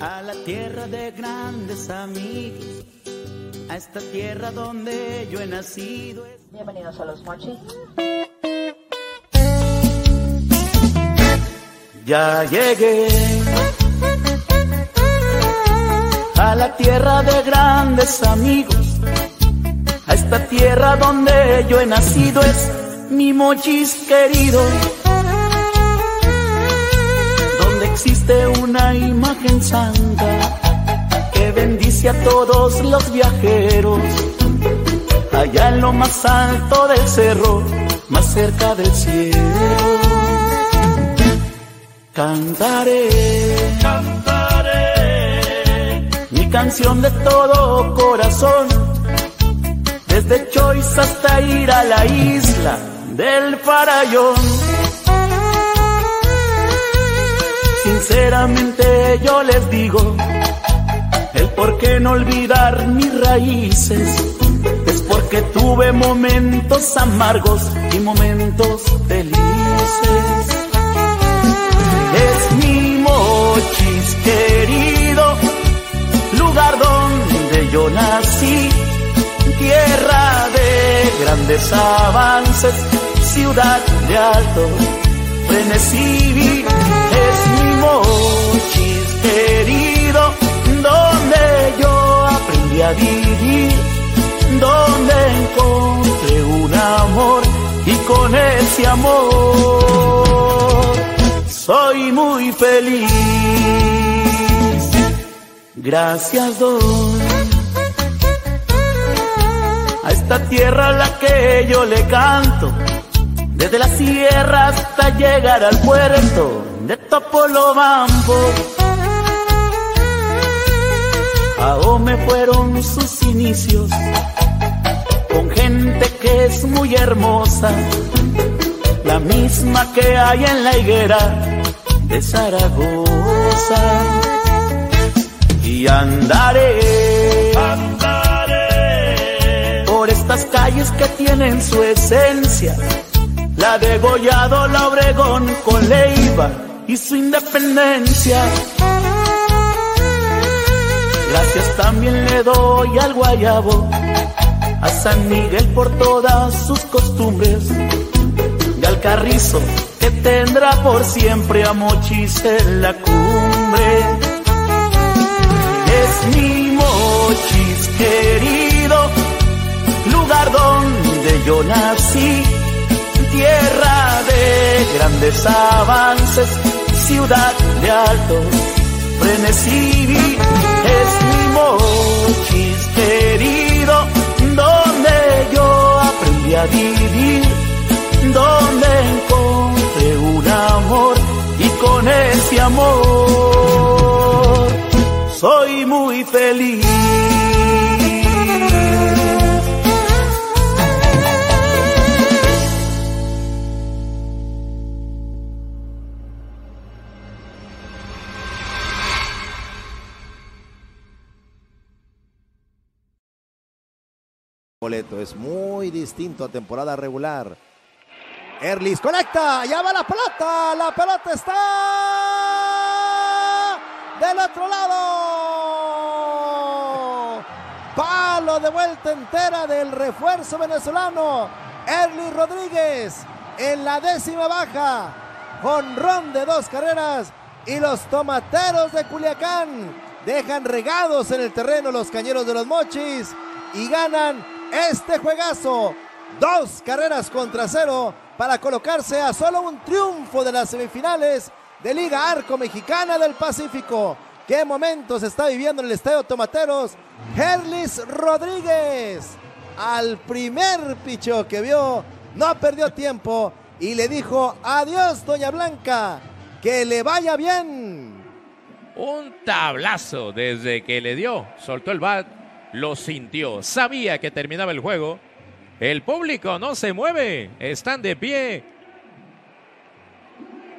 a la tierra de grandes amigos, a esta tierra donde yo he nacido. Bienvenidos a los mochis. Ya llegué a la tierra de grandes amigos, a esta tierra donde yo he nacido es mi mochis querido existe una imagen santa que bendice a todos los viajeros. Allá en lo más alto del cerro, más cerca del cielo. Cantaré, cantaré mi canción de todo corazón. Desde Choice hasta ir a la isla del Farallón Sinceramente yo les digo, el por qué no olvidar mis raíces es porque tuve momentos amargos y momentos felices. Es mi mochis querido, lugar donde yo nací, tierra de grandes avances, ciudad de alto frenesí mochis querido, donde yo aprendí a vivir, donde encontré un amor y con ese amor soy muy feliz. Gracias doy a esta tierra a la que yo le canto, desde la sierra hasta llegar al puerto de Topolobampo. A me fueron sus inicios con gente que es muy hermosa, la misma que hay en la higuera de Zaragoza. Y andaré, andaré por estas calles que tienen su esencia, la de Gollado, la Obregón con Leiva y su independencia. Gracias también le doy al guayabo, a San Miguel por todas sus costumbres, y al carrizo que tendrá por siempre a Mochis en la cumbre. Es mi Mochis querido, lugar donde yo nací, tierra de grandes avances ciudad de alto frenesí es mi mochis querido, donde yo aprendí a vivir, donde encontré un amor y con ese amor soy muy feliz. Es muy distinto a temporada regular. Erlis conecta, ya va la pelota, la pelota está del otro lado. Palo de vuelta entera del refuerzo venezolano, Erlis Rodríguez en la décima baja, con ron de dos carreras y los tomateros de Culiacán dejan regados en el terreno los cañeros de los mochis y ganan este juegazo. Dos carreras contra cero para colocarse a solo un triunfo de las semifinales de Liga Arco Mexicana del Pacífico. ¿Qué momentos está viviendo en el Estadio Tomateros? Herlis Rodríguez, al primer picho que vio, no perdió tiempo y le dijo adiós, Doña Blanca, que le vaya bien. Un tablazo desde que le dio, soltó el bat lo sintió, sabía que terminaba el juego. El público no se mueve, están de pie.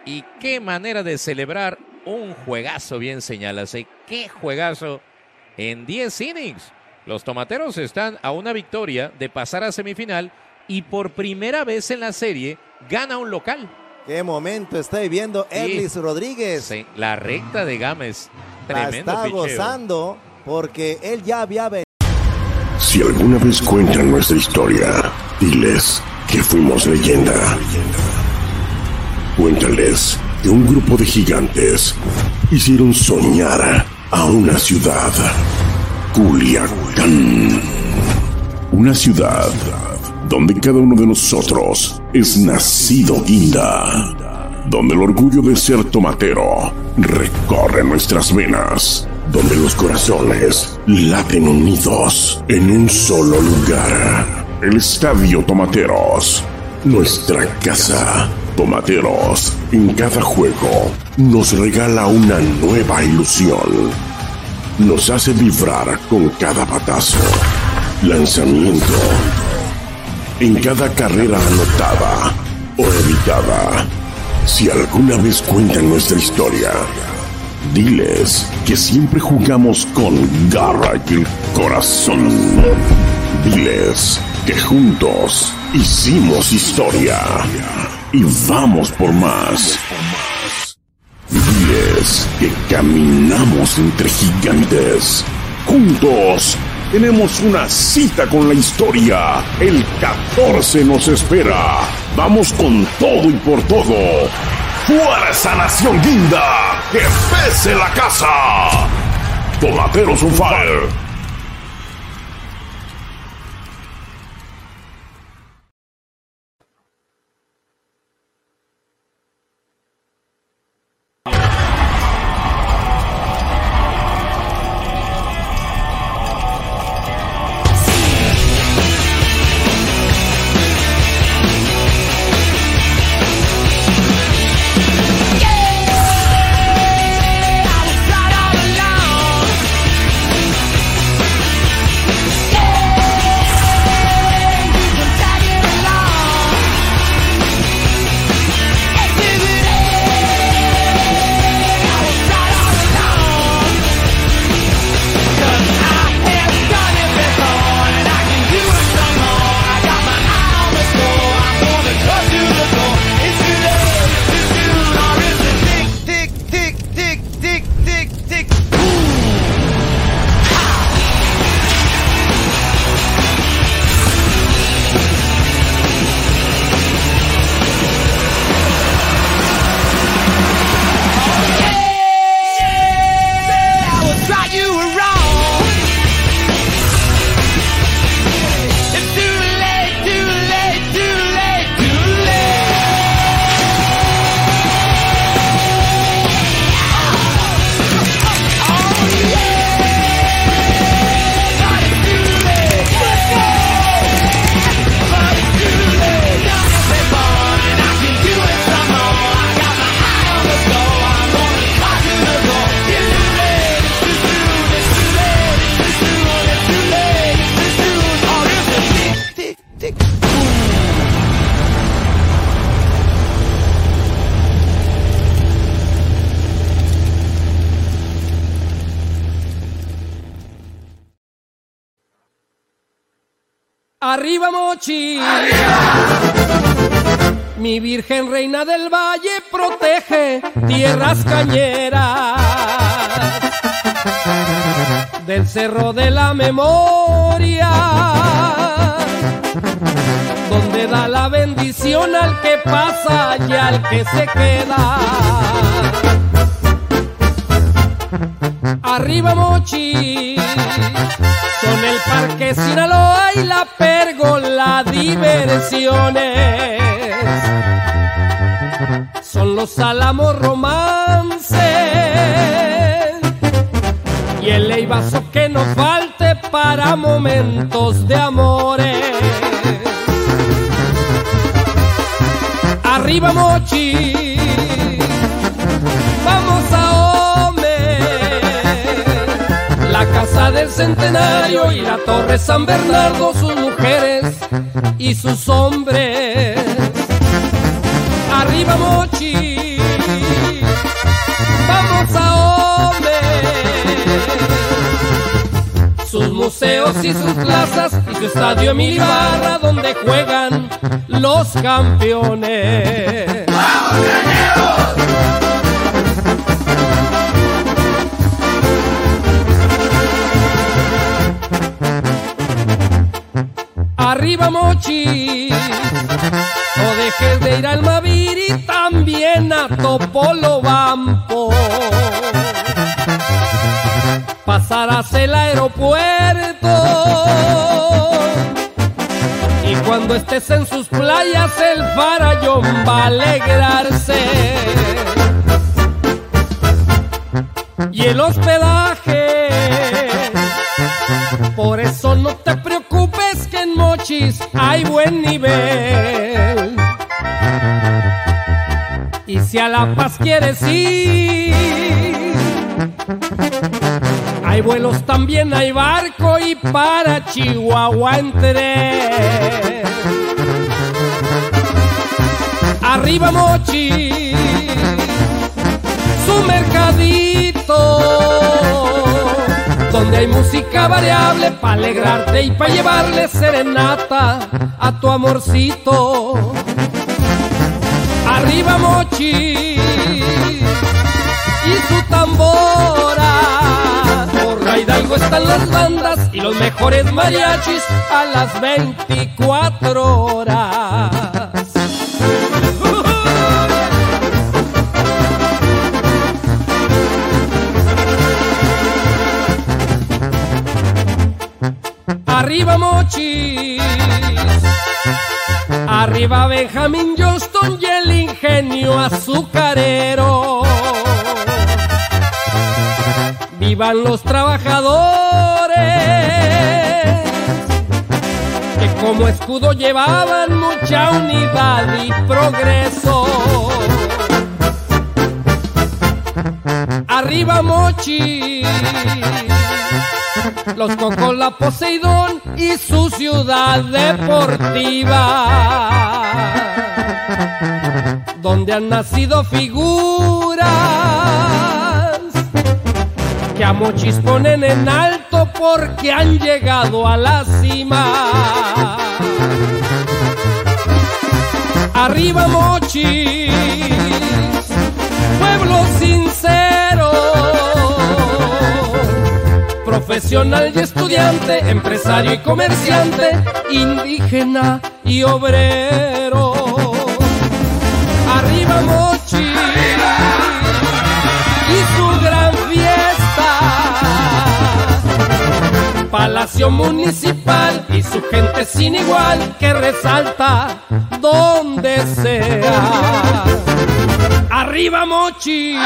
Y qué manera de celebrar un juegazo, bien señalas. ¿eh? Qué juegazo en 10 innings. Los tomateros están a una victoria de pasar a semifinal y por primera vez en la serie gana un local. Qué momento está viviendo Ellis Rodríguez. Sí, la recta de Gámez. Tremendo la está gozando porque él ya había venido. Si alguna vez cuentan nuestra historia, diles que fuimos leyenda. Cuéntales que un grupo de gigantes hicieron soñar a una ciudad. Culiacán. Una ciudad donde cada uno de nosotros es nacido guinda. Donde el orgullo de ser tomatero recorre nuestras venas. Donde los corazones laten unidos en un solo lugar. El Estadio Tomateros. Nuestra casa. Tomateros. En cada juego nos regala una nueva ilusión. Nos hace vibrar con cada batazo. Lanzamiento en cada carrera anotada o evitada. Si alguna vez cuentan nuestra historia, diles que siempre jugamos con garra y el corazón. Diles que juntos hicimos historia y vamos por más. Diles que caminamos entre gigantes. Juntos tenemos una cita con la historia. El 14 nos espera. Vamos con todo y por todo. ¡Fuerza Nación Guinda! ¡Que pese la casa! Tomateros on. Mi Virgen Reina del Valle protege tierras cañeras del Cerro de la Memoria, donde da la bendición al que pasa y al que se queda. Arriba Mochi con el Parque Sinaloa y la Pergola Diversiones. Son los álamos romances y el leivazo que nos falte para momentos de amores. Arriba Mochi, vamos la casa del centenario y la torre San Bernardo, sus mujeres y sus hombres. Arriba Mochi, vamos a hombre. Sus museos y sus plazas y su estadio Emilio Barra donde juegan los campeones. ¡Vamos, arriba Mochi. No dejes de ir al Mavir y también a Topolo Bampo. Pasarás el aeropuerto. Y cuando estés en sus playas, el farallón va a alegrarse. Y el hospedaje. Por eso no te Mochis hay buen nivel. Y si a La Paz quieres ir, hay vuelos también, hay barco y para Chihuahua entre. Arriba Mochi, su mercadito donde hay música variable para alegrarte y para llevarle serenata a tu amorcito. Arriba Mochi y su tambora. Por Hidalgo están las bandas y los mejores mariachis a las 24 horas. Arriba Mochis, arriba Benjamin Johnston y el ingenio azucarero. Vivan los trabajadores que como escudo llevaban mucha unidad y progreso. Arriba Mochis los Cocos, la Poseidón y su ciudad deportiva, donde han nacido figuras que a Mochis ponen en alto porque han llegado a la cima. Arriba Mochis, pueblo sincero profesional y estudiante, empresario y comerciante, indígena y obrero. Arriba Mochi y su gran fiesta. Palacio Municipal y su gente sin igual que resalta donde sea. Arriba Mochi.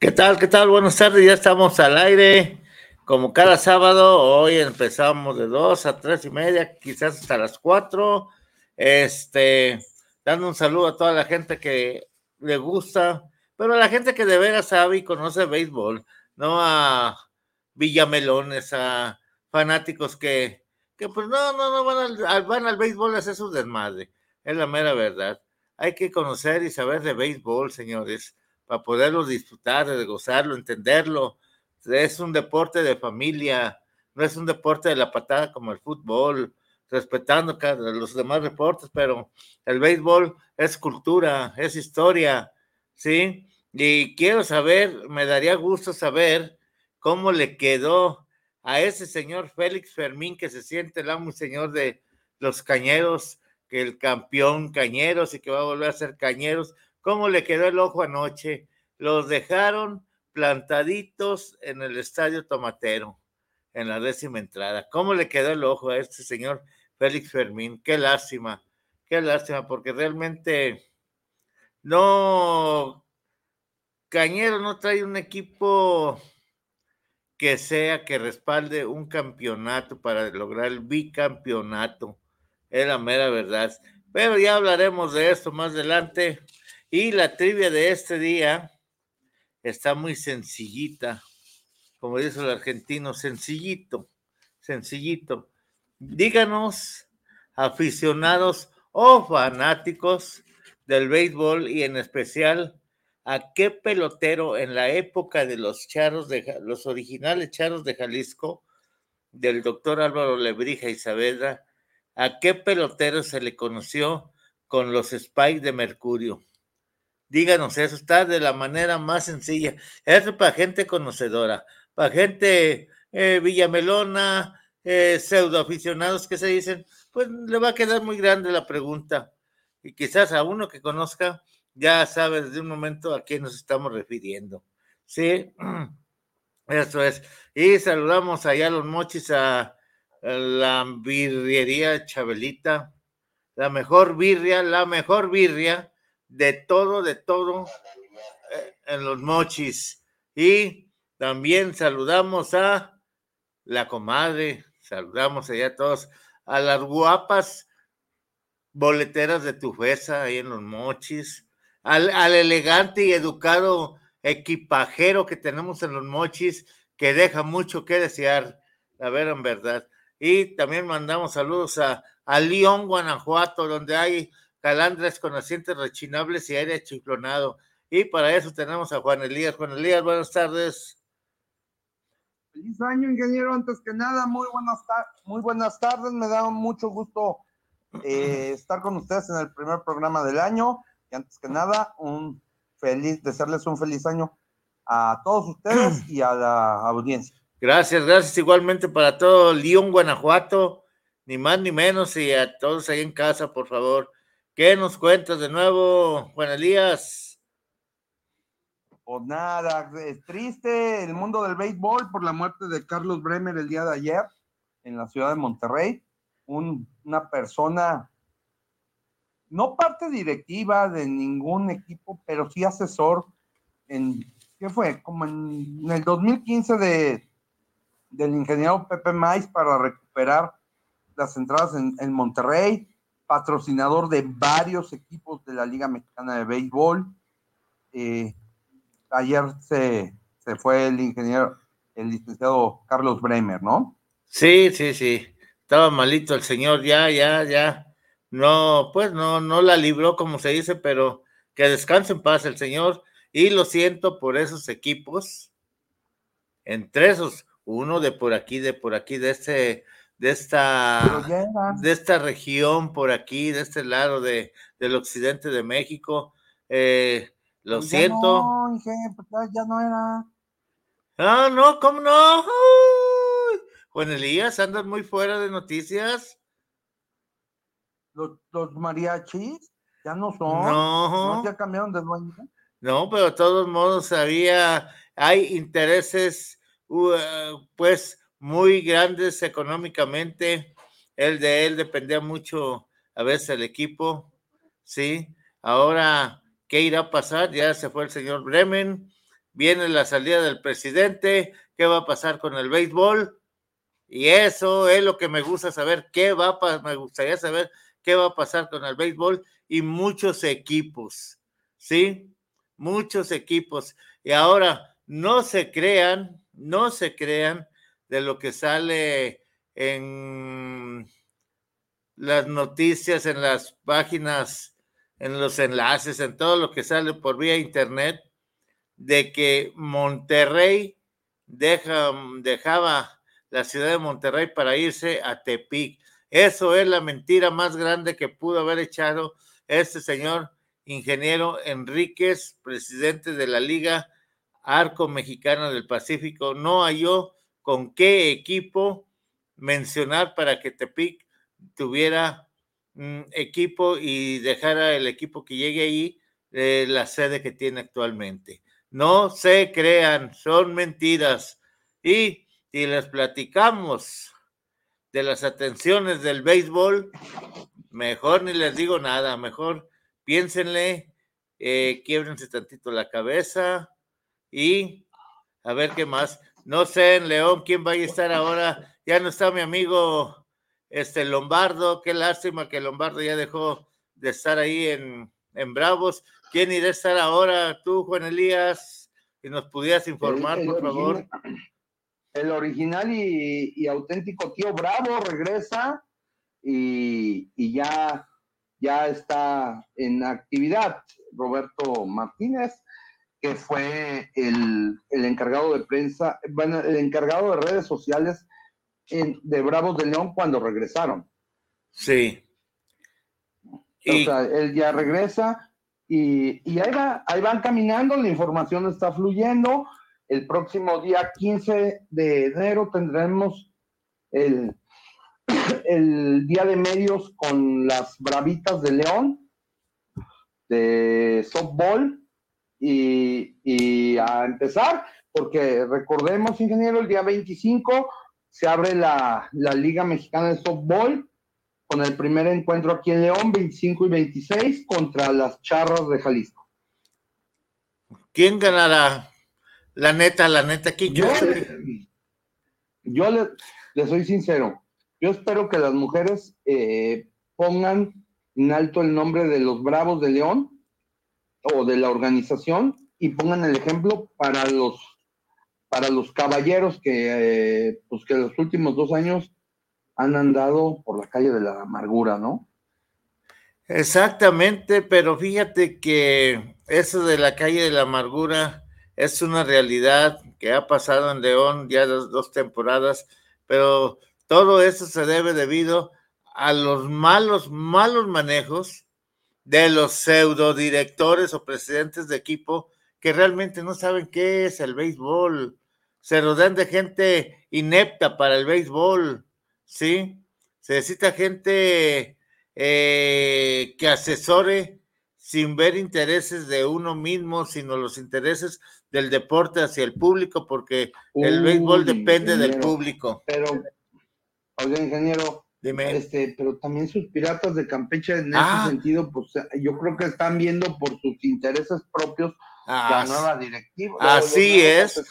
¿Qué tal? ¿Qué tal? Buenas tardes, ya estamos al aire. Como cada sábado, hoy empezamos de dos a tres y media, quizás hasta las cuatro. Este, dando un saludo a toda la gente que le gusta, pero a la gente que de veras sabe y conoce béisbol, no a villamelones, a fanáticos que, que pues no, no, no van al, van al béisbol a hacer su desmadre. Es la mera verdad. Hay que conocer y saber de béisbol, señores para poderlo disfrutar, gozarlo, entenderlo. Es un deporte de familia, no es un deporte de la patada como el fútbol, respetando los demás deportes, pero el béisbol es cultura, es historia, ¿sí? Y quiero saber, me daría gusto saber cómo le quedó a ese señor Félix Fermín que se siente el amo y señor de los cañeros, que el campeón cañeros y que va a volver a ser cañeros, cómo le quedó el ojo anoche. Los dejaron plantaditos en el estadio Tomatero, en la décima entrada. ¿Cómo le quedó el ojo a este señor Félix Fermín? Qué lástima, qué lástima, porque realmente no, Cañero no trae un equipo que sea que respalde un campeonato para lograr el bicampeonato. Es la mera verdad. Pero ya hablaremos de esto más adelante. Y la trivia de este día está muy sencillita, como dice el argentino, sencillito, sencillito. Díganos, aficionados o fanáticos del béisbol y en especial a qué pelotero en la época de los charros de los originales charros de Jalisco del doctor Álvaro Lebrija y Saavedra, a qué pelotero se le conoció con los spikes de mercurio. Díganos eso, está de la manera más sencilla. Eso para gente conocedora, para gente eh, villamelona, eh, pseudo aficionados que se dicen, pues le va a quedar muy grande la pregunta. Y quizás a uno que conozca ya sabe desde un momento a quién nos estamos refiriendo. Sí, eso es. Y saludamos allá a los mochis a, la birriería Chabelita, la mejor birria, la mejor birria de todo, de todo eh, en los mochis. Y también saludamos a la comadre, saludamos allá a todos, a las guapas boleteras de tu Tufesa ahí en los mochis, al, al elegante y educado equipajero que tenemos en los mochis, que deja mucho que desear, a ver, en verdad. Y también mandamos saludos a, a León, Guanajuato, donde hay calandres con asientos rechinables y aire chiclonado. Y para eso tenemos a Juan Elías. Juan Elías, buenas tardes. Feliz año, ingeniero. Antes que nada, muy buenas, muy buenas tardes. Me da mucho gusto eh, estar con ustedes en el primer programa del año. Y antes que nada, un feliz, desearles un feliz año a todos ustedes y a la audiencia. Gracias, gracias igualmente para todo León, Guanajuato, ni más ni menos, y a todos ahí en casa, por favor. ¿Qué nos cuentas de nuevo, Juan Elías? Pues nada, es triste el mundo del béisbol por la muerte de Carlos Bremer el día de ayer en la ciudad de Monterrey. una persona, no parte directiva de ningún equipo, pero sí asesor en, ¿qué fue? Como en, el 2015 de, del ingeniero Pepe Mais para recuperar las entradas en, en Monterrey patrocinador de varios equipos de la Liga Mexicana de Béisbol. Eh, ayer se, fue el ingeniero, el licenciado Carlos Bremer, ¿no? Sí, sí, sí. Estaba malito el señor, ya, ya, ya. No, pues no, no la libró, como se dice, pero que descanse en paz el señor. Y lo siento por esos equipos, entre esos, uno de por aquí, de por aquí, de este de esta, de esta región por aquí, de este lado de, del occidente de México. Eh, lo pues siento. No, pues ya no era. Ah, no, ¿cómo no? Juan Elías, andas muy fuera de noticias. Los, los mariachis ya no son. No. Ya cambiaron de dueño. No, pero de todos modos había, hay intereses, uh, pues, muy grandes económicamente. El de él dependía mucho a veces el equipo, ¿sí? Ahora, ¿qué irá a pasar? Ya se fue el señor Bremen, viene la salida del presidente, ¿qué va a pasar con el béisbol? Y eso es lo que me gusta saber, qué va a me gustaría saber qué va a pasar con el béisbol y muchos equipos, ¿sí? Muchos equipos. Y ahora, no se crean, no se crean de lo que sale en las noticias, en las páginas, en los enlaces, en todo lo que sale por vía internet, de que Monterrey deja, dejaba la ciudad de Monterrey para irse a Tepic. Eso es la mentira más grande que pudo haber echado este señor ingeniero Enríquez, presidente de la Liga Arco Mexicana del Pacífico. No halló con qué equipo mencionar para que Tepic tuviera equipo y dejara el equipo que llegue ahí eh, la sede que tiene actualmente. No se crean, son mentiras. Y si les platicamos de las atenciones del béisbol, mejor ni les digo nada, mejor piénsenle, eh, quiebrense tantito la cabeza y a ver qué más. No sé en León quién va a estar ahora. Ya no está mi amigo este Lombardo. Qué lástima que Lombardo ya dejó de estar ahí en, en Bravos. ¿Quién irá a estar ahora? Tú, Juan Elías, si nos pudieras informar, por favor. El original y, auténtico tío Bravo regresa y, y, ya, ya está en actividad. Roberto Martínez, que fue el, el encargado de prensa, bueno, el encargado de redes sociales de Bravos de León cuando regresaron. Sí. O sea, él ya regresa y, y ahí, va, ahí van caminando, la información está fluyendo. El próximo día 15 de enero tendremos el, el día de medios con las Bravitas de León de softball y, y a empezar, porque recordemos, ingeniero, el día 25 se abre la, Liga Mexicana de Softball con el primer encuentro aquí en León, 25 y 26, contra las Charras de Jalisco. ¿Quién ganará? La neta, la neta, ¿quién Yo, yo le, soy sincero, yo espero que las mujeres eh, pongan en alto el nombre de los Bravos de León o de la organización y pongan el ejemplo para los para los caballeros que, eh, pues que los últimos dos años han andado por la calle de la amargura, ¿no? Exactamente, pero fíjate que eso de la calle de la amargura es una realidad que ha pasado en León ya dos, dos temporadas, pero todo eso se debe debido a los malos, malos manejos de los pseudo directores o presidentes de equipo que realmente no saben qué es el béisbol se rodean de gente inepta para el béisbol, ¿sí? Se necesita gente eh, que asesore sin ver intereses de uno mismo, sino los intereses del deporte hacia el público, porque el béisbol depende del público. Pero, oiga, ingeniero, Dime. Este, pero también sus piratas de Campeche en ese ah. sentido, pues yo creo que están viendo por sus intereses propios la nueva directiva. Así es.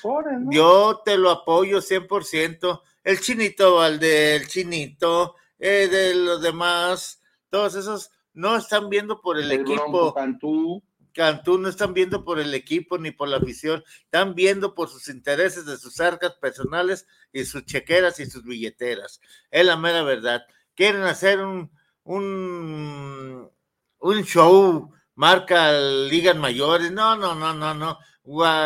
Yo te lo apoyo 100%. El chinito Valde, el chinito, eh, de los demás, todos esos no están viendo por el, equipo. Cantú. Cantú no están viendo por el equipo ni por la afición, están viendo por sus intereses de sus arcas personales y sus chequeras y sus billeteras. Es la mera verdad. Quieren hacer un, un, un show marca ligas mayores. No, no, no, no, no.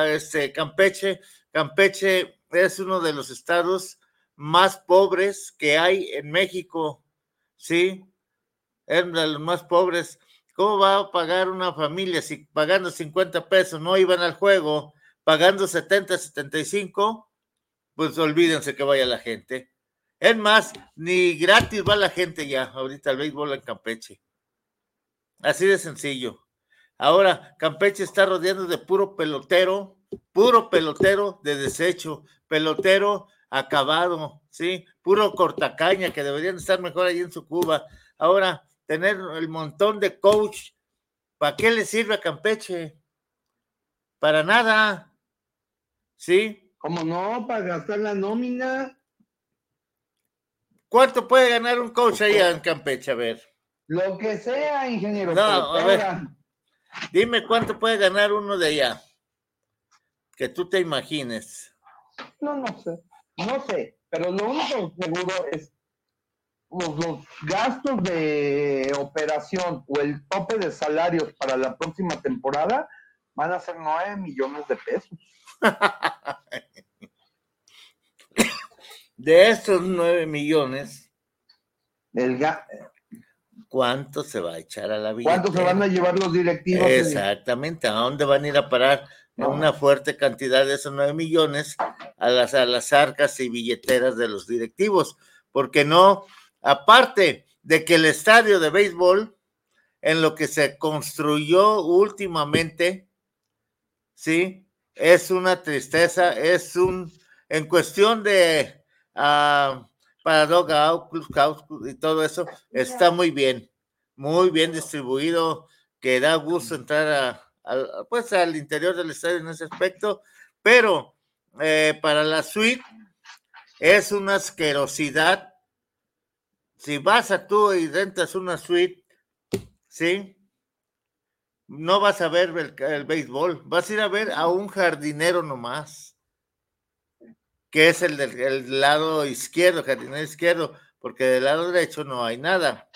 Este, Campeche, Campeche es uno de los estados más pobres que hay en México. Sí, es de los más pobres. ¿Cómo va a pagar una familia si pagando 50 pesos no iban al juego, pagando 70, 75? Pues olvídense que vaya la gente. Es más, ni gratis va la gente ya ahorita al béisbol en Campeche. Así de sencillo. Ahora Campeche está rodeando de puro pelotero, puro pelotero de desecho, pelotero acabado, ¿sí? Puro cortacaña que deberían estar mejor allí en su Cuba. Ahora, tener el montón de coach, ¿para qué le sirve a Campeche? Para nada, ¿sí? ¿Cómo no? Para gastar la nómina. ¿Cuánto puede ganar un coach allá en Campeche? A ver. Lo que sea, ingeniero. No, a ver. Dime cuánto puede ganar uno de allá. Que tú te imagines. No, no sé. No sé. Pero lo único seguro es los, gastos de operación o el tope de salarios para la próxima temporada van a ser nueve millones de pesos. de estos nueve millones, el, cuánto se va a echar a la vida. ¿Cuánto se van a llevar los directivos? Exactamente, ¿a dónde van a ir a parar una fuerte cantidad de esos nueve millones a las, a las arcas y billeteras de los directivos? Porque no, aparte de que el estadio de béisbol, en lo que se construyó últimamente, ¿sí? Es una tristeza, es un, en cuestión de... Uh, y todo eso, está muy bien, muy bien distribuido, que da gusto entrar a, pues al interior del estadio en ese aspecto, pero eh, para la suite es una asquerosidad. Si vas a tú y rentas una suite, ¿sí? No vas a ver el, béisbol, vas a ir a ver a un jardinero nomás, que es el del lado izquierdo, jardinero izquierdo, porque del lado derecho no hay nada,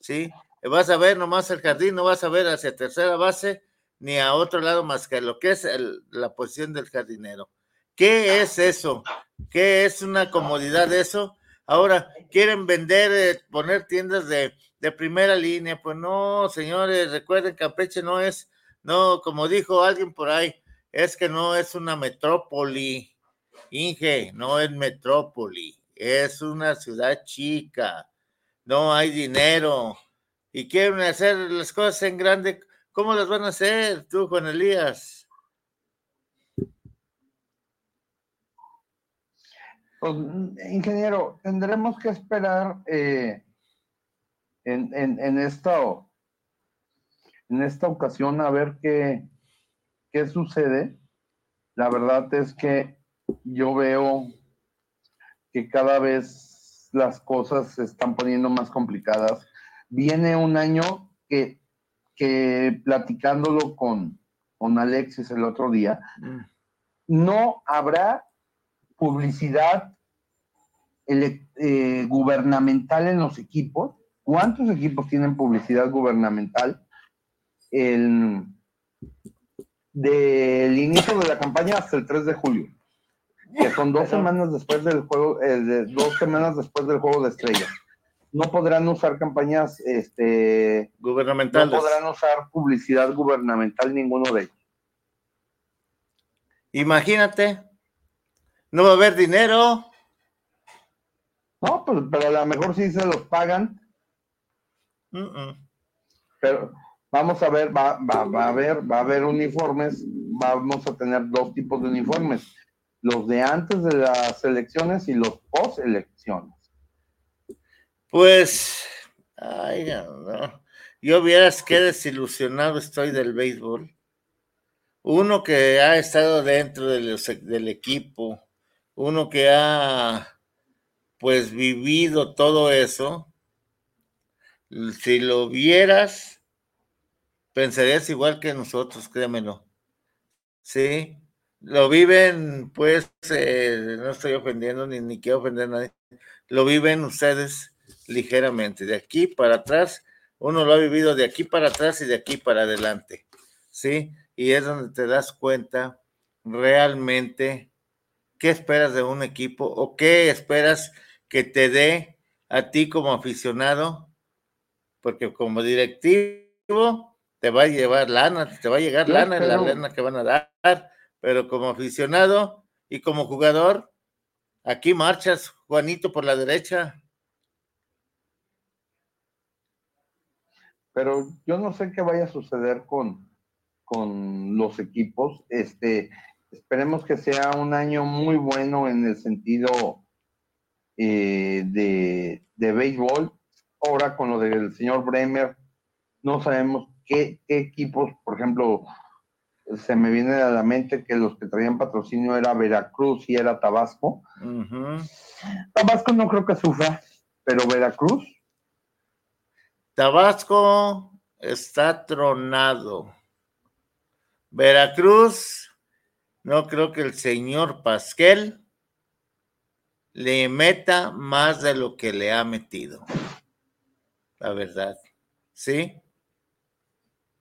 ¿sí? Vas a ver nomás el jardín, no vas a ver hacia tercera base ni a otro lado más que lo que es la posición del jardinero. ¿Qué es eso? ¿Qué es una comodidad eso? Ahora, quieren vender, eh, poner tiendas de, de, primera línea. Pues no, señores, recuerden, Campeche no es, no, como dijo alguien por ahí, es que no es una metrópoli. Inge, no es metrópoli, es una ciudad chica, no hay dinero y quieren hacer las cosas en grande. ¿Cómo las van a hacer tú, Juan Elías? Pues, ingeniero, tendremos que esperar eh, en, en, esta, en esta ocasión a ver qué, qué sucede. La verdad es que yo veo que cada vez las cosas se están poniendo más complicadas. Viene un año que, que platicándolo con, con Alexis el otro día, mm. no habrá publicidad eh, gubernamental en los equipos. ¿Cuántos equipos tienen publicidad gubernamental? El, del inicio de la campaña hasta el 3 de julio, que son dos semanas después del juego, eh, dos semanas después del juego de estrellas. No podrán usar campañas este, gubernamentales. No podrán usar publicidad gubernamental ninguno de ellos. Imagínate, no va a haber dinero. No, pues, pero a lo mejor sí se los pagan. Pero vamos a ver, va, va, va, a haber, va a haber uniformes, vamos a tener dos tipos de uniformes, los de antes de las elecciones y los post elecciones. Pues, ay, no. Yo vieras qué desilusionado estoy del béisbol. Uno que ha estado dentro del equipo, uno que ha pues vivido todo eso, si lo vieras, pensarías igual que nosotros, créemelo. Sí, lo viven, pues, eh, no estoy ofendiendo ni, ni quiero ofender a nadie, lo viven ustedes ligeramente, de aquí para atrás, uno lo ha vivido de aquí para atrás y de aquí para adelante, ¿sí? Y es donde te das cuenta realmente ¿Qué esperas de un equipo o qué esperas que te dé a ti como aficionado? Porque como directivo te va a llevar lana, te va a llegar lana, la lana que van a dar, pero como aficionado y como jugador, aquí marchas, Juanito, por la derecha. Pero yo no sé qué vaya a suceder con, con los equipos. Este, Esperemos que sea un año muy bueno en el sentido eh, de, béisbol. Ahora con lo del señor Bremer, no sabemos qué, equipos, por ejemplo, se me viene a la mente que los que traían patrocinio era Veracruz y era Tabasco. Tabasco no creo que sufra, pero Veracruz. Tabasco está tronado. Veracruz no creo que el señor Pasquel le meta más de lo que le ha metido. La verdad. ¿Sí?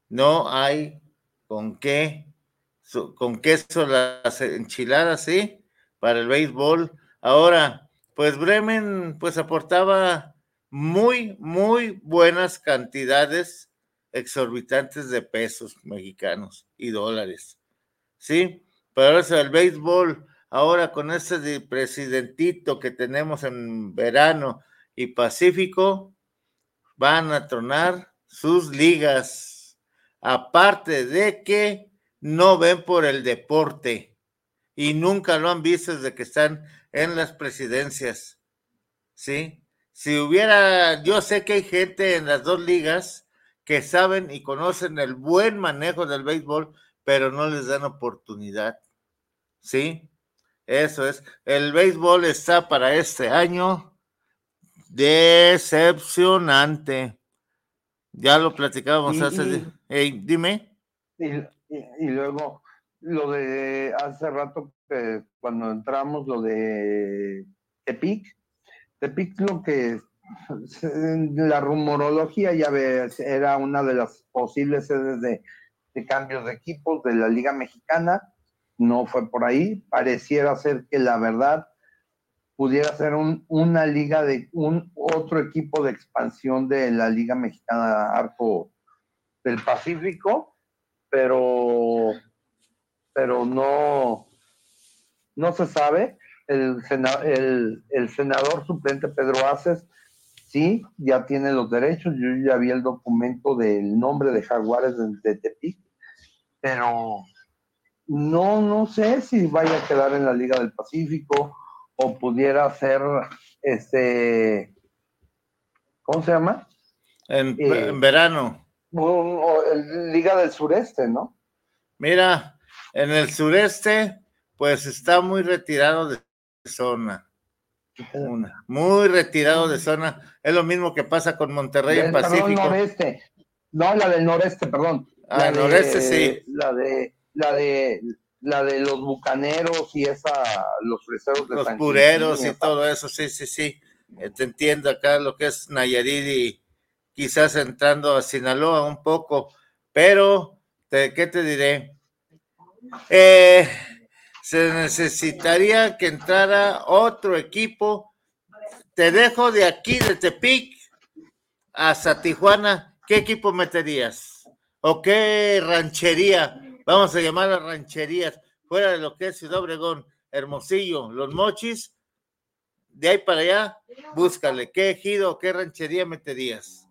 No hay con qué, con queso las enchiladas, ¿sí? Para el béisbol. Ahora, pues Bremen, pues aportaba muy, muy buenas cantidades exorbitantes de pesos mexicanos y dólares. ¿Sí? Pero eso el béisbol, ahora con ese presidentito que tenemos en verano y Pacífico, van a tronar sus ligas. Aparte de que no ven por el deporte y nunca lo han visto desde que están en las presidencias. ¿Sí? Si hubiera, yo sé que hay gente en las dos ligas que saben y conocen el buen manejo del béisbol, pero no les dan oportunidad. ¿Sí? Eso es. El béisbol está para este año decepcionante. Ya lo platicábamos Y- hace. y- dime. Y, luego lo de hace rato que cuando entramos, lo de Tepic, Tepic lo que la rumorología ya ves, era una de las posibles sedes de, de cambios de equipos de la Liga Mexicana, no fue por ahí, pareciera ser que la verdad pudiera ser un- una liga de un otro equipo de expansión de la Liga Mexicana Arco del Pacífico, pero, pero no, no se sabe. El, sena- el, el senador suplente Pedro Aces sí, ya tiene los derechos. Yo ya vi el documento del nombre de Jaguares de, Tepic, pero no, no sé si vaya a quedar en la Liga del Pacífico o pudiera ser este, ¿cómo se llama? En, Eh, en verano. O el Liga del Sureste, ¿no? Mira, en el sureste, pues está muy retirado de zona. Una, muy retirado de zona. Es lo mismo que pasa con Monterrey en Del- perdón, Pacífico. noreste. No, la del noreste, perdón. Ah, La el de- noreste, sí. La de, la de, la de los bucaneros y esa, los freseros de Los San pureros Quintín, y todo eso, sí, sí, sí. Eh, Te entiendo acá lo que es Nayarit y quizás entrando a Sinaloa un poco, pero, te- ¿qué te diré? Eh, se necesitaría que entrara otro equipo. Te dejo de aquí, de Tepic, hasta Tijuana. ¿Qué equipo meterías? ¿O qué ranchería? Vamos a llamar a rancherías, fuera de lo que es Ciudad Obregón, Hermosillo, Los Mochis. De ahí para allá, búscale. ¿Qué ejido, qué ranchería meterías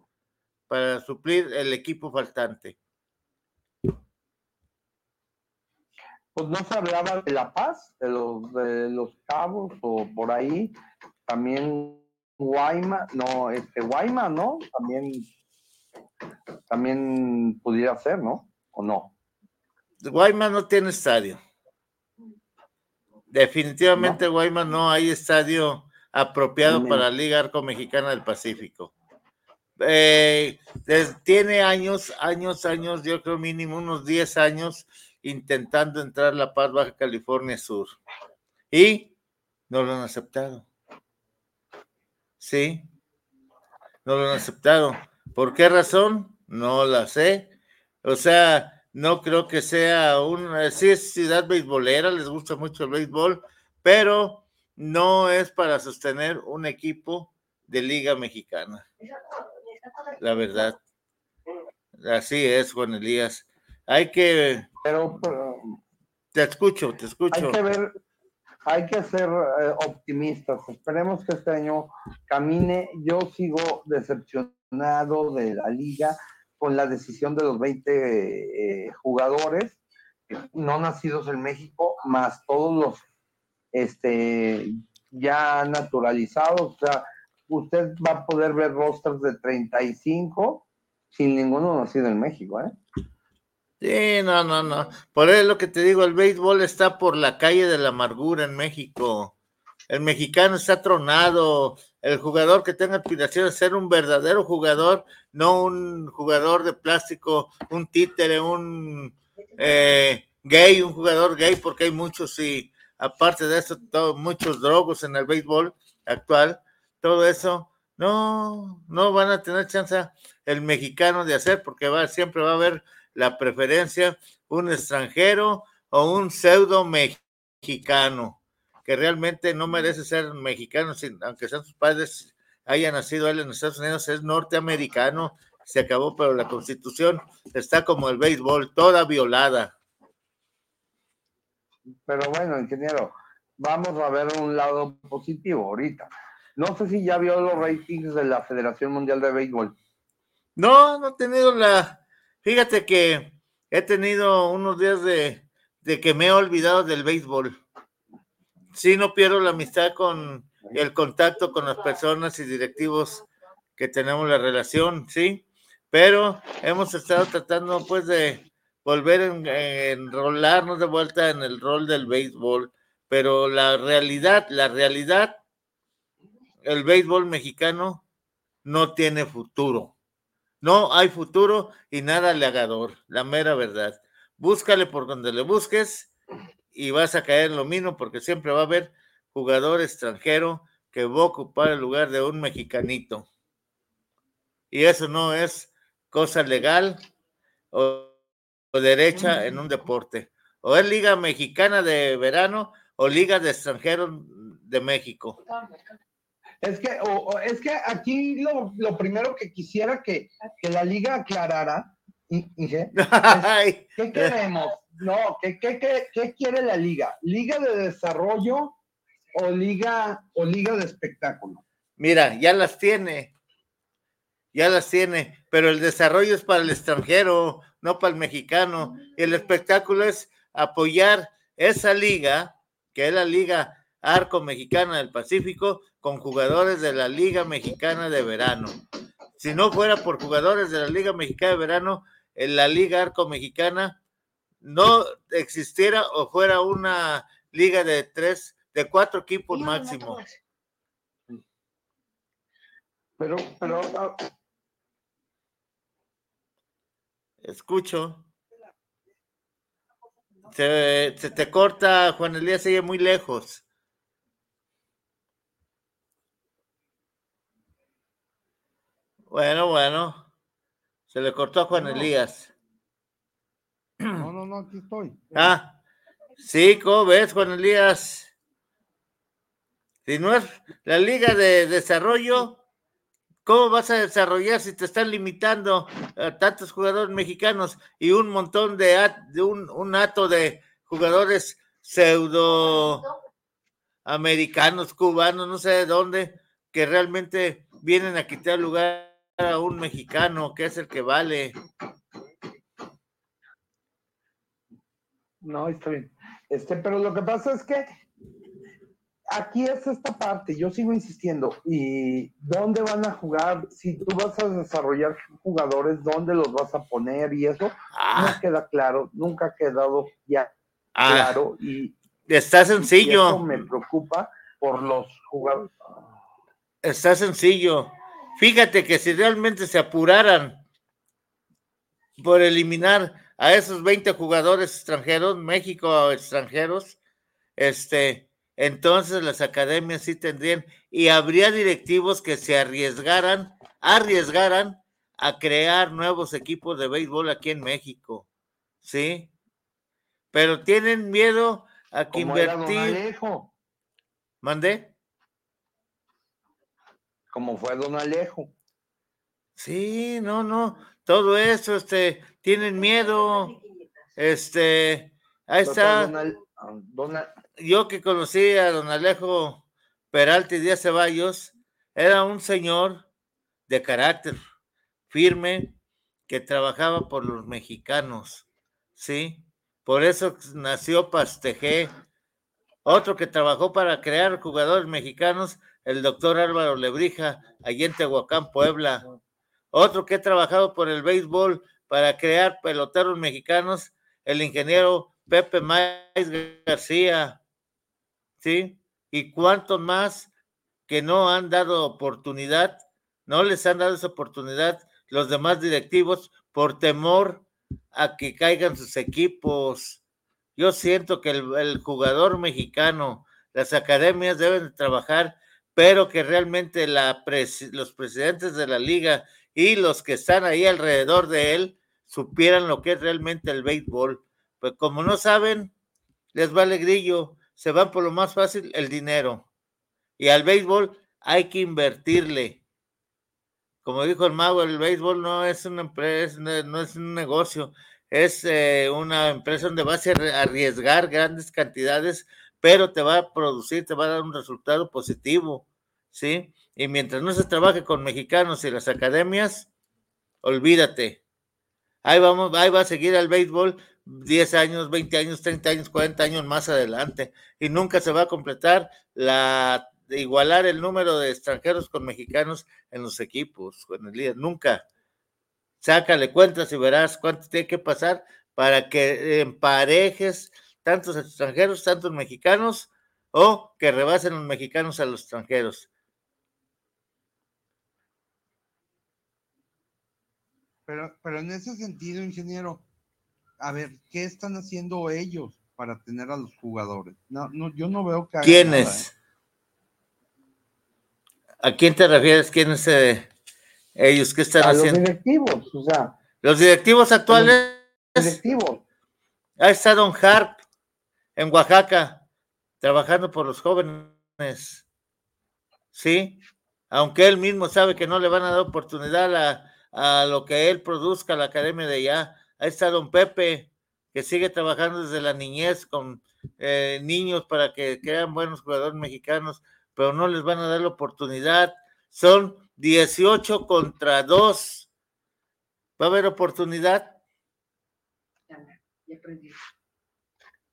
para suplir el equipo faltante? Pues no se hablaba de La Paz, de los, de los cabos o por ahí. También Guayma, no, este Guayma, ¿no? También, también pudiera ser, ¿no? ¿O no? Guaymas no tiene estadio. Definitivamente Guaymas no hay estadio apropiado para la Liga Arco Mexicana del Pacífico. Eh, tiene años, años, años, yo creo mínimo unos 10 años intentando entrar La Paz, Baja California Sur. Y no lo han aceptado. Sí, no lo han aceptado. ¿Por qué razón? No la sé. O sea, no creo que sea una, sí es ciudad beisbolera, les gusta mucho el béisbol, pero no es para sostener un equipo de liga mexicana. La verdad. Así es, Juan Elías. Hay que, Pero, pero te escucho, te escucho. hay que ver, hay que ser eh, optimistas. Esperemos que este año camine. Yo sigo decepcionado de la liga con la decisión de los 20 eh, jugadores no nacidos en México, más todos los este, ya naturalizados. O sea, usted va a poder ver rosters de 35 sin ninguno nacido en México, ¿eh? Sí, no, no, no. Por eso es lo que te digo, el béisbol está por la calle de la amargura en México. El mexicano está tronado. El jugador que tenga aspiración de ser un verdadero jugador, no un jugador de plástico, un títere, un eh, gay, un jugador gay, porque hay muchos y aparte de eso, todo, muchos drogos en el béisbol actual. Todo eso, no, no van a tener chance el mexicano de hacer, porque va, siempre va a haber la preferencia un extranjero o un pseudo mexicano que realmente no merece ser mexicano, sin, aunque sean sus padres haya nacido él en Estados Unidos, es norteamericano, se acabó, pero la constitución está como el béisbol, toda violada. Pero bueno, ingeniero, vamos a ver un lado positivo ahorita. No sé si ya vio los ratings de la Federación Mundial de Béisbol. No, no he tenido la. Fíjate que he tenido unos días de, que me he olvidado del béisbol. Sí, no pierdo la amistad con el contacto con las personas y directivos que tenemos la relación, sí, pero hemos estado tratando pues de volver a enrolarnos de vuelta en el rol del béisbol, pero la realidad, la realidad, el béisbol mexicano no tiene futuro No hay futuro y nada legador, la mera verdad. Búscale por donde le busques y vas a caer en lo mismo porque siempre va a haber jugador extranjero que va a ocupar el lugar de un mexicanito. Y eso no es cosa legal o, derecha en un deporte. O es Liga Mexicana de Verano o Liga de Extranjeros de México. Es que, o, es que aquí lo, lo, primero que quisiera que, que la liga aclarara, ¿qué queremos? No, ¿qué, qué, qué, qué quiere la liga? ¿Liga de desarrollo o liga, o liga de espectáculo? Mira, ya las tiene, ya las tiene, pero el desarrollo es para el extranjero, no para el mexicano. El espectáculo es apoyar esa liga, que es la liga Arco Mexicana del Pacífico, con jugadores de la Liga Mexicana de Verano. Si no fuera por jugadores de la Liga Mexicana de Verano, en la Liga Arco Mexicana no existiera o fuera una liga de tres, de cuatro equipos máximo. Pero, pero. Ah, Escucho. Se, se, te corta, Juan Elías, sigue muy lejos. Bueno, bueno. Se le cortó a Juan Elías. No, no, no, aquí estoy. Ah, sí, ¿cómo ves, Juan Elías? Si no es la Liga de Desarrollo, ¿cómo vas a desarrollar si te están limitando a tantos jugadores mexicanos y un montón de, de un, un de jugadores pseudo americanos, cubanos, no sé de dónde, que realmente vienen a quitar lugar a un mexicano que es el que vale. No, está bien. Este, pero lo que pasa es que aquí es esta parte, yo sigo insistiendo, ¿y dónde van a jugar? Si tú vas a desarrollar jugadores, ¿dónde los vas a poner? Y eso no Ah, queda claro, nunca ha quedado ya ah, claro. Y, está y eso sencillo, me preocupa por los jugadores. está sencillo. Fíjate que si realmente se apuraran por eliminar a esos 20 jugadores extranjeros, México extranjeros, este, entonces las academias sí tendrían y habría directivos que se arriesgaran, arriesgaran a crear nuevos equipos de béisbol aquí en México, ¿sí? Pero tienen miedo a que Como era Don invertir. Alejo, ¿Mandé? Como fue Don Alejo. Sí, no, no, todo eso, este, tienen miedo, este, ahí está, Don ah, Don yo que conocí a don Alejo Peralta y Díaz Ceballos, era un señor de carácter firme que trabajaba por los mexicanos, ¿sí? Por eso nació Pastejé. Otro que trabajó para crear jugadores mexicanos, el doctor Álvaro Lebrija, allí en Tehuacán, Puebla. Otro que ha trabajado por el béisbol para crear peloteros mexicanos, el ingeniero Pepe Maiz García. ¿Sí? ¿Y cuántos más que no han dado oportunidad? No les han dado esa oportunidad los demás directivos por temor a que caigan sus equipos. Yo siento que el, jugador mexicano, las academias deben de trabajar, pero que realmente la pres- los presidentes de la liga y los que están ahí alrededor de él supieran lo que es realmente el béisbol. Pues como no saben, les vale grillo, se van por lo más fácil, el dinero. Y al béisbol hay que invertirle. Como dijo el mago, el béisbol no es una empresa, no es un negocio, es eh, una empresa donde vas a arri- arriesgar grandes cantidades, pero te va a producir, te va a dar un resultado positivo, ¿sí? Y mientras no se trabaje con mexicanos y las academias, olvídate. Ahí vamos, ahí va a seguir el béisbol 10 años, 20 años, 30 años, 40 años más adelante y nunca se va a completar la igualar el número de extranjeros con mexicanos en los equipos, con el líder, nunca. Sácale cuentas y verás cuánto tiene que pasar para que emparejes tantos extranjeros, tantos mexicanos o que rebasen los mexicanos a los extranjeros. Pero, pero en ese sentido, ingeniero, a ver, ¿qué están haciendo ellos para tener a los jugadores? No, no, yo no veo que ¿Quiénes? ¿eh? ¿A quién te refieres? ¿Quiénes eh, ellos? ¿Qué están A los haciendo? directivos, o sea, Los directivos actuales. directivos. Ahí está Don Harp en Oaxaca, trabajando por los jóvenes. Sí, aunque él mismo sabe que no le van a dar oportunidad a, a lo que él produzca, la academia de allá. Ahí está Don Pepe, que sigue trabajando desde la niñez con eh, niños para que crean buenos jugadores mexicanos, pero no les van a dar la oportunidad. Son 18 contra 2. ¿Va a haber oportunidad?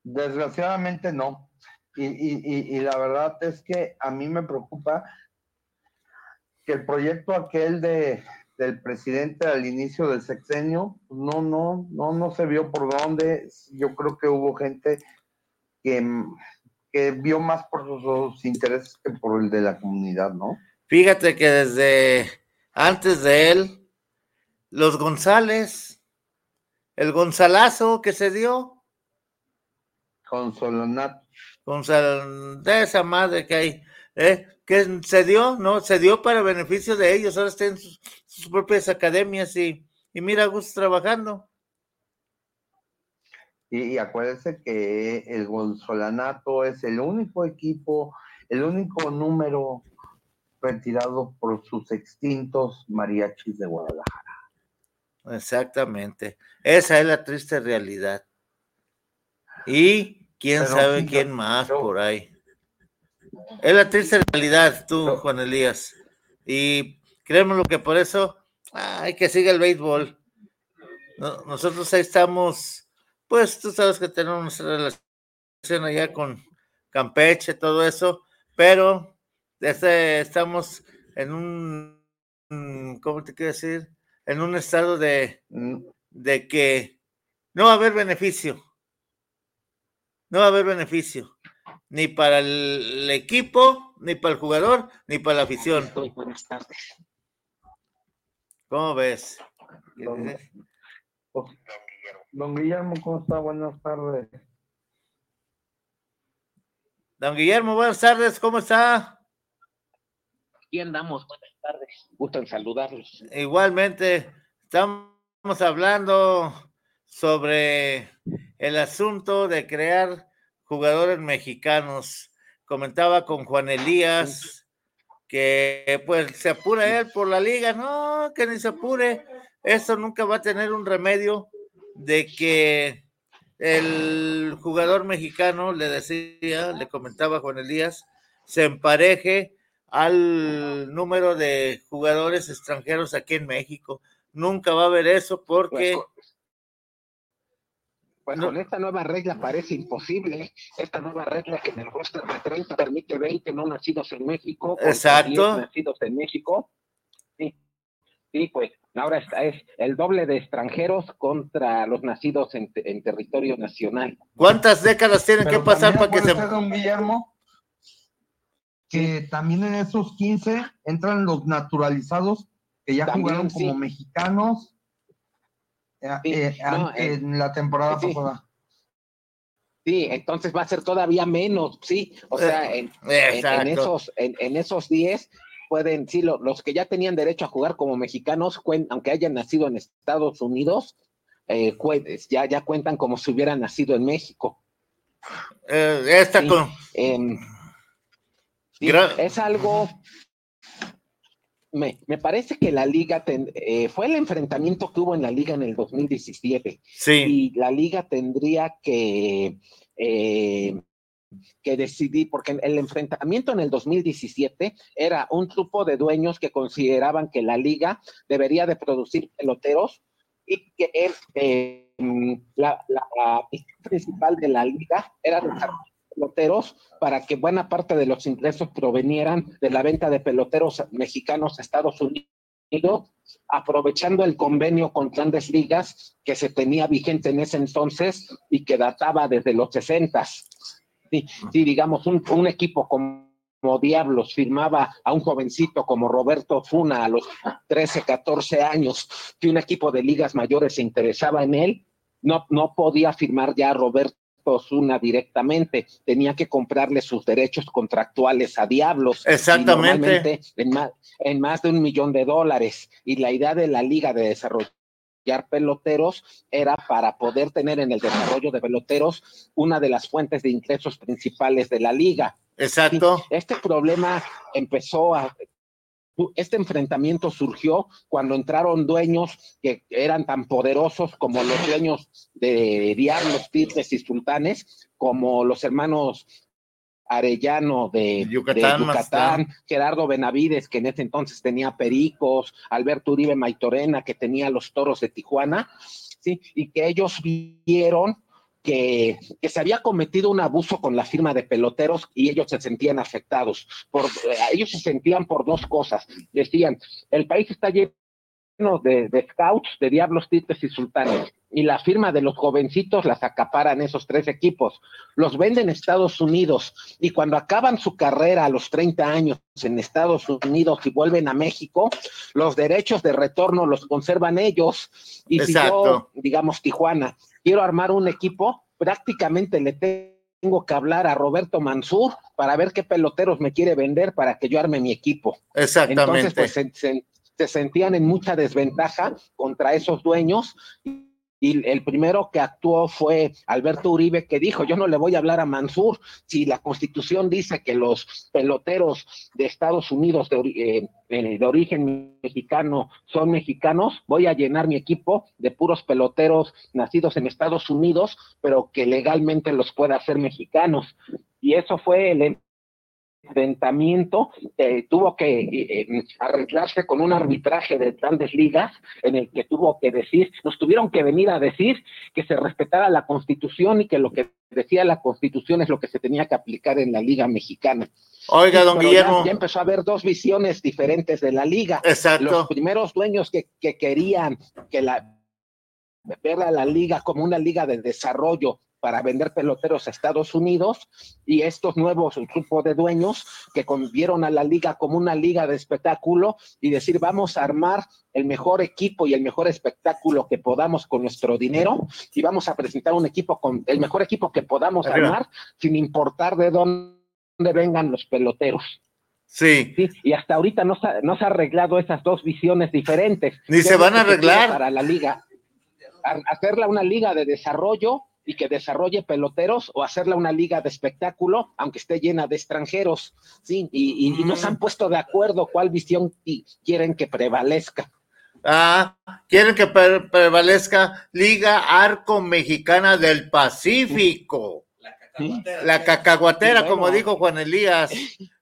Desgraciadamente no. Y, y- y- y la verdad es que a mí me preocupa que el proyecto aquel de, del presidente al inicio del sexenio, pues, no, no, no, no se vio por dónde. Yo creo que hubo gente que, que vio más por sus, intereses que por el de la comunidad, ¿no? Fíjate que desde antes de él, los González, el Gonzalazo que se dio, Con Solonato. Gonzal, de esa madre que hay, ¿eh? que se dio, ¿no? Se dio para beneficio de ellos, ahora están en sus, sus propias academias y, y mira, Gus trabajando. Y, y acuérdense que el Gonzolanato es el único equipo, el único número retirado por sus extintos mariachis de Guadalajara. Exactamente. Esa es la triste realidad. Y quién Pero sabe quién más por ahí. Es la triste realidad, tú, Juan Elías. Y créeme lo que por eso hay que siga el béisbol. No- nosotros ahí estamos, pues tú sabes que tenemos nuestra relación allá con Campeche, todo eso, pero este, estamos en un, ¿cómo te quiero decir? En un estado de, Mm, de que no va a haber beneficio. No va a haber beneficio. Ni para el, equipo, ni para el jugador, ni para la afición. buenas tardes. ¿Cómo ves? Don, don Guillermo, ¿cómo está? Buenas tardes. Don Guillermo, buenas tardes, ¿cómo está? Aquí andamos, buenas tardes. Gusto en saludarlos. Igualmente, estamos hablando sobre el asunto de crear jugadores mexicanos. Comentaba con Juan Elías que pues se apura él por la liga. No, que ni se apure. Esto nunca va a tener un remedio de que el jugador mexicano, le decía, le comentaba Juan Elías, se empareje al número de jugadores extranjeros aquí en México. Nunca va a haber eso porque Pues, No. con esta nueva regla parece imposible. Esta nueva regla que en el roster de 30 permite 20 no nacidos en México. Exacto. 10 nacidos en México. Sí. Sí, pues ahora está, es el doble de extranjeros contra los nacidos en, en territorio nacional. ¿cuántas décadas tienen que pasar para que se... don Guillermo, que también en esos 15 entran los naturalizados que ya También, jugaron sí. como mexicanos eh, Sí, eh, no, an- eh, en la temporada sí. pasada. Sí, entonces va a ser todavía menos, sí. O sea, en, en- Exacto. en esos, en, en esos 10 pueden, sí, lo- los que ya tenían derecho a jugar como mexicanos, cuen- aunque hayan nacido en Estados Unidos, eh, ya, ya cuentan como si hubieran nacido en México. Eh, esta Sí. con... Em, sí, es algo. Me, me parece que la liga ten- eh, fue el enfrentamiento que hubo en la liga en el 2017 Sí, y la liga tendría que, eh, que decidir, porque el enfrentamiento en el 2017 era un grupo de dueños que consideraban que la liga debería de producir peloteros y que eh, la, la, la misión principal de la liga era desarrollar peloteros para que buena parte de los ingresos provenieran de la venta de peloteros mexicanos a Estados Unidos aprovechando el convenio con grandes ligas que se tenía vigente en ese entonces y que databa desde los 60. Sí, sí digamos, un, equipo como Diablos firmaba a un jovencito como Roberto Funa a los 13, 14 años, que un equipo de ligas mayores se interesaba en él, no, no podía firmar ya Roberto Osuna directamente, tenía que comprarle sus derechos contractuales a Diablos. Exactamente. En más, en más de un millón de dólares. Y la idea de la liga de desarrollar peloteros era para poder tener en el desarrollo de peloteros una de las fuentes de ingresos principales de la liga. Exacto. Este problema empezó a, este enfrentamiento surgió cuando entraron dueños que eran tan poderosos como los dueños de Diablos, Tigres y Sultanes, como los hermanos Arellano de Yucatán, Gerardo Benavides, que en ese entonces tenía Pericos, Alberto Uribe Maitorena, que tenía los toros de Tijuana, ¿sí? y que ellos vieron que, se había cometido un abuso con la firma de peloteros y ellos se sentían afectados. Por, eh, ellos se sentían por dos cosas. Decían, el país está lleno de, de scouts, de diablos, tites y sultanes. Y la firma de los jovencitos las acaparan esos tres equipos. Los venden en Estados Unidos. Y cuando acaban su carrera a los 30 años en Estados Unidos y vuelven a México, los derechos de retorno los conservan ellos. Y si yo, digamos, Tijuana, quiero armar un equipo, prácticamente le tengo que hablar a Roberto Mansur para ver qué peloteros me quiere vender para que yo arme mi equipo. Exactamente. Entonces, pues se, sentían en mucha desventaja contra esos dueños y el primero que actuó fue Alberto Uribe, que dijo, yo no le voy a hablar a Mansur, si la constitución dice que los peloteros de Estados Unidos de, eh, eh, de, origen mexicano son mexicanos, voy a llenar mi equipo de puros peloteros nacidos en Estados Unidos, pero que legalmente los pueda hacer mexicanos. Y eso fue el enfrentamiento eh, tuvo que eh, eh, arreglarse con un arbitraje de grandes ligas en el que tuvo que decir, nos tuvieron que venir a decir que se respetara la constitución y que lo que decía la constitución es lo que se tenía que aplicar en la liga mexicana. Oiga, don Guillermo. Ya, empezó a haber dos visiones diferentes de la liga. Exacto. Los primeros dueños que, que querían que la ver a la liga como una liga de desarrollo para vender peloteros a Estados Unidos y estos nuevos grupos de dueños que vieron a la liga como una liga de espectáculo y decir vamos a armar el mejor equipo y el mejor espectáculo que podamos con nuestro dinero y vamos a presentar un equipo con el mejor equipo que podamos armar sin importar de dónde vengan los peloteros. Sí. Y hasta ahorita no se, no se ha arreglado esas dos visiones diferentes. Ni se van a arreglar. Para la liga. Hacerla una liga de desarrollo y que desarrolle peloteros o hacerla una liga de espectáculo, aunque esté llena de extranjeros, ¿sí? Y, y, no se han puesto de acuerdo cuál visión quieren que prevalezca. Ah, quieren que prevalezca Liga Arco Mexicana del Pacífico. La cacahuatera, como dijo Juan Elías,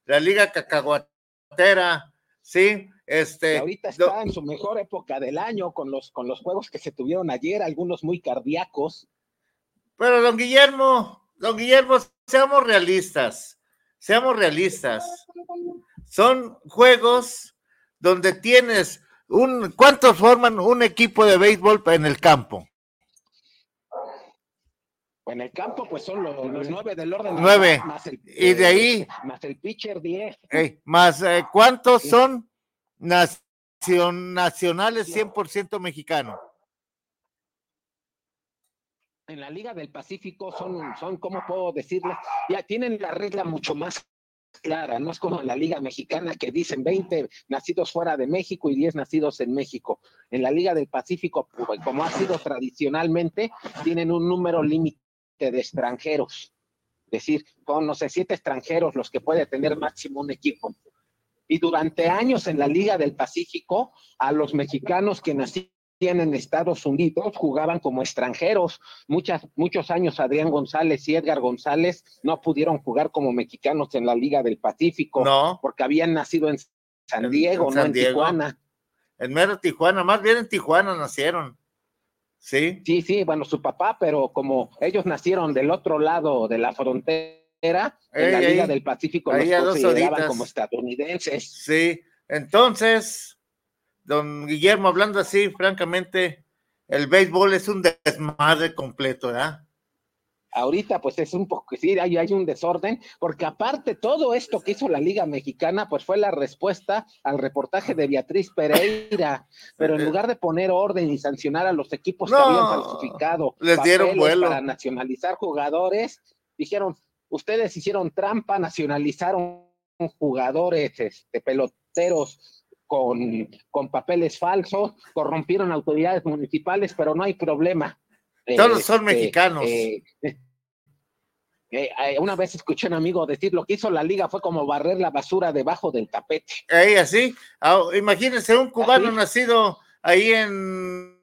la Liga Cacahuatera, sí. Este, ahorita está en su mejor época del año con los, con los juegos que se tuvieron ayer, algunos muy cardíacos. Pero don Guillermo, don Guillermo, seamos realistas, seamos realistas. Son juegos donde tienes un, ¿cuántos forman un equipo de béisbol en el campo? En el campo, pues son los, nueve del orden. Nueve. y de ahí. Más el pitcher, diez. más, eh, ¿cuántos son nacionales 100% mexicanos? En la Liga del Pacífico son, son, ¿cómo puedo decirles? Ya tienen la regla mucho más clara, no es como en la Liga Mexicana que dicen 20 nacidos fuera de México y 10 nacidos en México. En la Liga del Pacífico, como ha sido tradicionalmente, tienen un número límite de extranjeros. Es decir, con, no sé, siete extranjeros los que puede tener máximo un equipo. Y durante años en la Liga del Pacífico, a los mexicanos que nacieron en Estados Unidos jugaban como extranjeros. Muchas, muchos años Adrián González y Edgar González no pudieron jugar como mexicanos en la Liga del Pacífico. No. Porque habían nacido en San Diego, no en Tijuana. En mero Tijuana, más bien en Tijuana nacieron. Sí. Sí, sí, bueno, su papá, pero como ellos nacieron del otro lado de la frontera, en la Liga del Pacífico los consideraban como estadounidenses. Sí, entonces don Guillermo, hablando así, francamente, el béisbol es un desmadre completo, ¿verdad? ahorita pues es un poco, sí, hay, hay, un desorden, porque aparte todo esto que hizo la Liga Mexicana, pues fue la respuesta al reportaje de Beatriz Pereira, pero en lugar de poner orden y sancionar a los equipos que habían falsificado les dieron vuelo. para nacionalizar jugadores, dijeron, ustedes hicieron trampa, nacionalizaron jugadores, este, peloteros con, con papeles falsos, corrompieron autoridades municipales, pero no hay problema. Todos son este, mexicanos. Eh, eh, eh, una vez escuché a un amigo decir lo que hizo la liga fue como barrer la basura debajo del tapete. Ahí así, ah, imagínense un cubano nacido ahí en,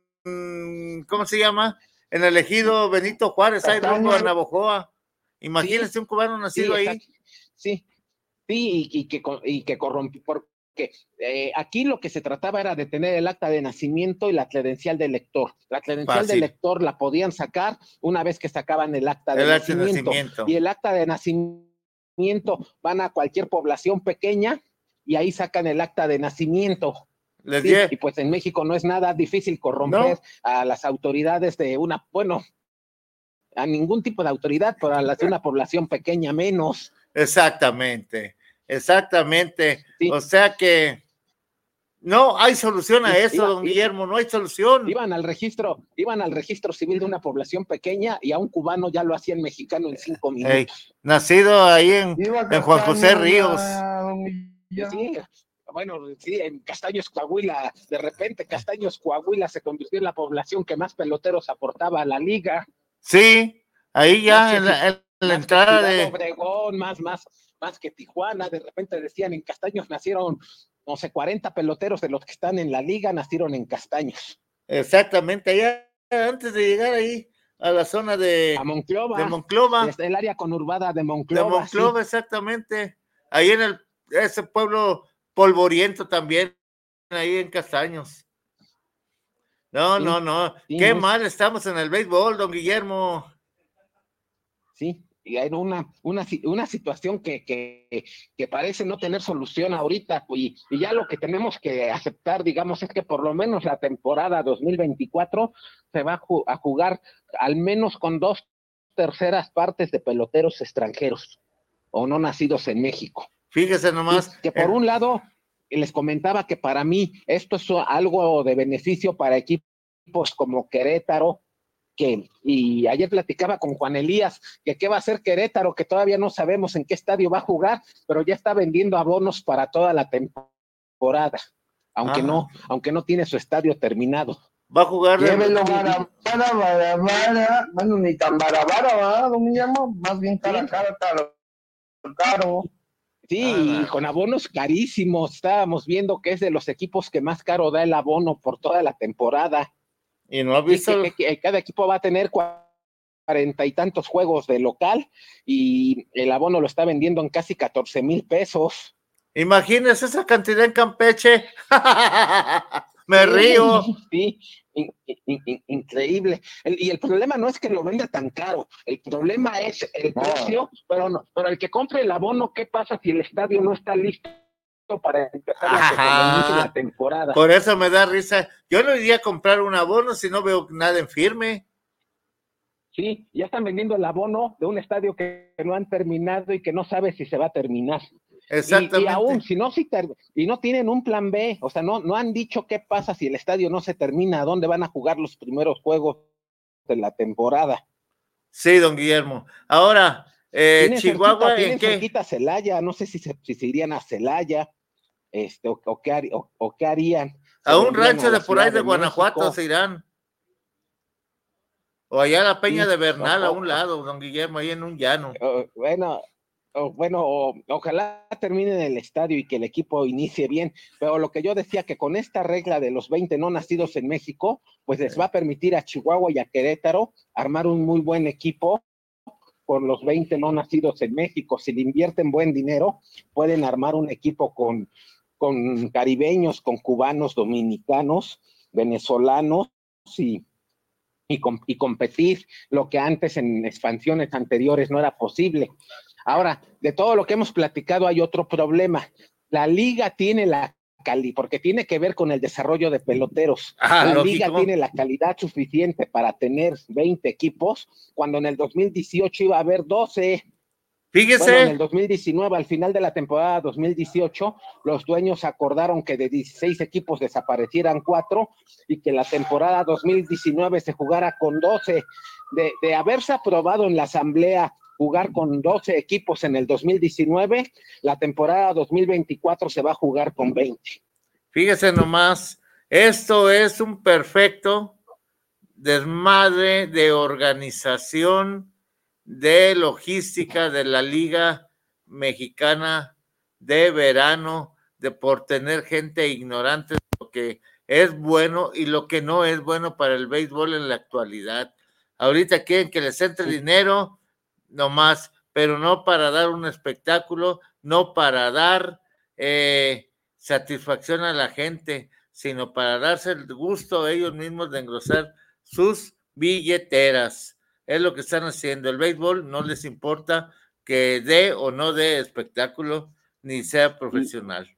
¿cómo se llama? En el ejido Benito Juárez, ahí rumbo a Navojoa. Imagínense un cubano nacido ahí. Sí, sí, y, que, y que corrompió, que eh, aquí lo que se trataba era de tener el acta de nacimiento y la credencial del lector. La credencial del lector la podían sacar una vez que sacaban el acta de, nacimiento. Y el acta de nacimiento van a cualquier población pequeña y ahí sacan el acta de nacimiento. y pues en México no es nada difícil corromper a las autoridades de una, bueno, a ningún tipo de autoridad, pero a las de una población pequeña menos. Exactamente. Exactamente. O sea que no hay solución a eso, don Guillermo, no hay solución. Iban al registro, iban al registro civil de una población pequeña y a un cubano ya lo hacían mexicano en cinco minutos. nacido ahí en, Juan José Ríos. Sí, bueno, sí, en Castaños Coahuila, de repente Castaños Coahuila se convirtió en la población que más peloteros aportaba a la liga. Sí, ahí ya en la, entrada de Obregón, más, más, más que Tijuana, de repente decían en Castaños nacieron, no sé, 40 peloteros de los que están en la liga nacieron en Castaños. Exactamente, allá antes de llegar ahí a la zona de, Monclova, de Monclova. Desde el área conurbada de Monclova. De Monclova, exactamente. Ahí en el, ese pueblo polvoriento también, ahí en Castaños. No, no, no. Qué mal estamos en el béisbol, don Guillermo. Sí, y hay una, una, una situación que, que, que, parece no tener solución ahorita y, y, ya lo que tenemos que aceptar, digamos, es que por lo menos la temporada 2024 se va a jugar al menos con dos terceras partes de peloteros extranjeros o no nacidos en México. Fíjese nomás. que por un lado, les comentaba que para mí esto es algo de beneficio para equipos como Querétaro, que, y ayer platicaba con Juan Elías, que qué va a hacer Querétaro, que todavía no sabemos en qué estadio va a jugar, pero ya está vendiendo abonos para toda la temporada, aunque no, aunque no tiene su estadio terminado. Va a jugar. Llévelo para, para, para, bueno, ni tan barabara, ¿verdad, don llamo Más bien cara, cara, caro, caro. Sí, y con abonos carísimos. Estábamos viendo que es de los equipos que más caro da el abono por toda la temporada. Y no ha visto. Que, cada equipo va a tener cuarenta y tantos juegos de local y el abono lo está vendiendo en casi 14 mil pesos. Imagínese esa cantidad en Campeche. Me río. Sí, increíble. y el problema no es que lo venda tan caro, el problema es el precio, pero, no, pero el que compre el abono, ¿qué pasa si el estadio no está listo? Para empezar la, temporada. Por eso me da risa. Yo no iría a comprar un abono si no veo nada en firme. Sí, ya están vendiendo el abono de un estadio que no han terminado y que no sabe si se va a terminar. Exactamente. Y, aún, si no, si y no tienen un plan B, o sea, no, no han dicho qué pasa si el estadio no se termina, dónde van a jugar los primeros juegos de la temporada. Sí, don Guillermo. Ahora, eh, Chihuahua, ¿en qué? Celaya, no sé si se, si se irían a Celaya este, o, qué, harían. A un rancho de por ahí de, Guanajuato se irán. O allá a la Peña de Bernal, a un lado, don Guillermo, ahí en un llano. bueno, bueno, ojalá termine en el estadio y que el equipo inicie bien, pero lo que yo decía que con esta regla de los 20 no nacidos en México, pues les va a permitir a Chihuahua y a Querétaro armar un muy buen equipo con los 20 no nacidos en México. Si le invierten buen dinero, pueden armar un equipo con con caribeños, con cubanos, dominicanos, venezolanos y, y, y, competir lo que antes en expansiones anteriores no era posible. Ahora, de todo lo que hemos platicado hay otro problema. La liga tiene la cali, porque tiene que ver con el desarrollo de peloteros. Ah, la lógico. liga tiene la calidad suficiente para tener 20 equipos, cuando en el 2018 iba a haber 12. Fíjese. Bueno, en el 2019, al final de la temporada 2018, los dueños acordaron que de 16 equipos desaparecieran cuatro y que la temporada 2019 se jugara con 12. De, de haberse aprobado en la asamblea jugar con 12 equipos en el 2019, la temporada 2024 se va a jugar con 20. Fíjese nomás, esto es un perfecto desmadre de organización, de logística de la Liga Mexicana de verano, de por tener gente ignorante de lo que es bueno y lo que no es bueno para el béisbol en la actualidad. Ahorita quieren que les entre dinero, nomás, pero no para dar un espectáculo, no para dar eh, satisfacción a la gente, sino para darse el gusto ellos mismos de engrosar sus billeteras. Es lo que están haciendo. El béisbol no les importa que dé o no dé espectáculo, ni sea profesional.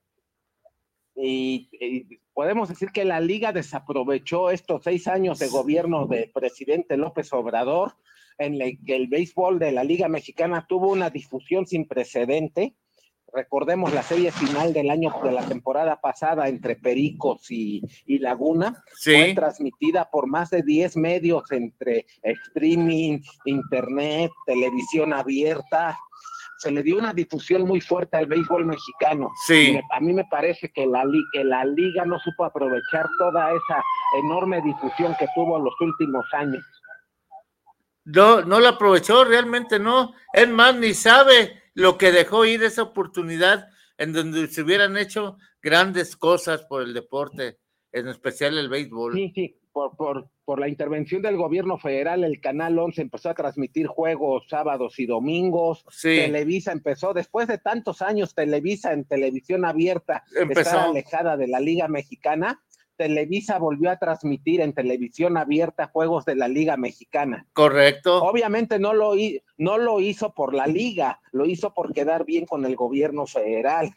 Y, y podemos decir que la liga desaprovechó estos seis años de gobierno del presidente López Obrador, en el que el béisbol de la Liga Mexicana tuvo una difusión sin precedente. Recordemos la serie final del año de la temporada pasada entre Pericos y, y Laguna. Sí. Fue transmitida por más de 10 medios entre streaming, internet, televisión abierta. Se le dio una difusión muy fuerte al béisbol mexicano. Sí. Me- a mí me parece que la, li- que la liga no supo aprovechar toda esa enorme difusión que tuvo en los últimos años. No, no la aprovechó, realmente no. Es más, ni sabe lo que dejó ir esa oportunidad en donde se hubieran hecho grandes cosas por el deporte, en especial el béisbol. Sí, sí, por, por, por la intervención del gobierno federal, el Canal 11 empezó a transmitir juegos sábados y domingos. Sí. Televisa empezó, después de tantos años, Televisa en televisión abierta, Empezó. estar alejada de la Liga Mexicana. Televisa volvió a transmitir en televisión abierta juegos de la Liga Mexicana. Correcto. Obviamente no lo, no lo hizo por la liga, lo hizo por quedar bien con el gobierno federal.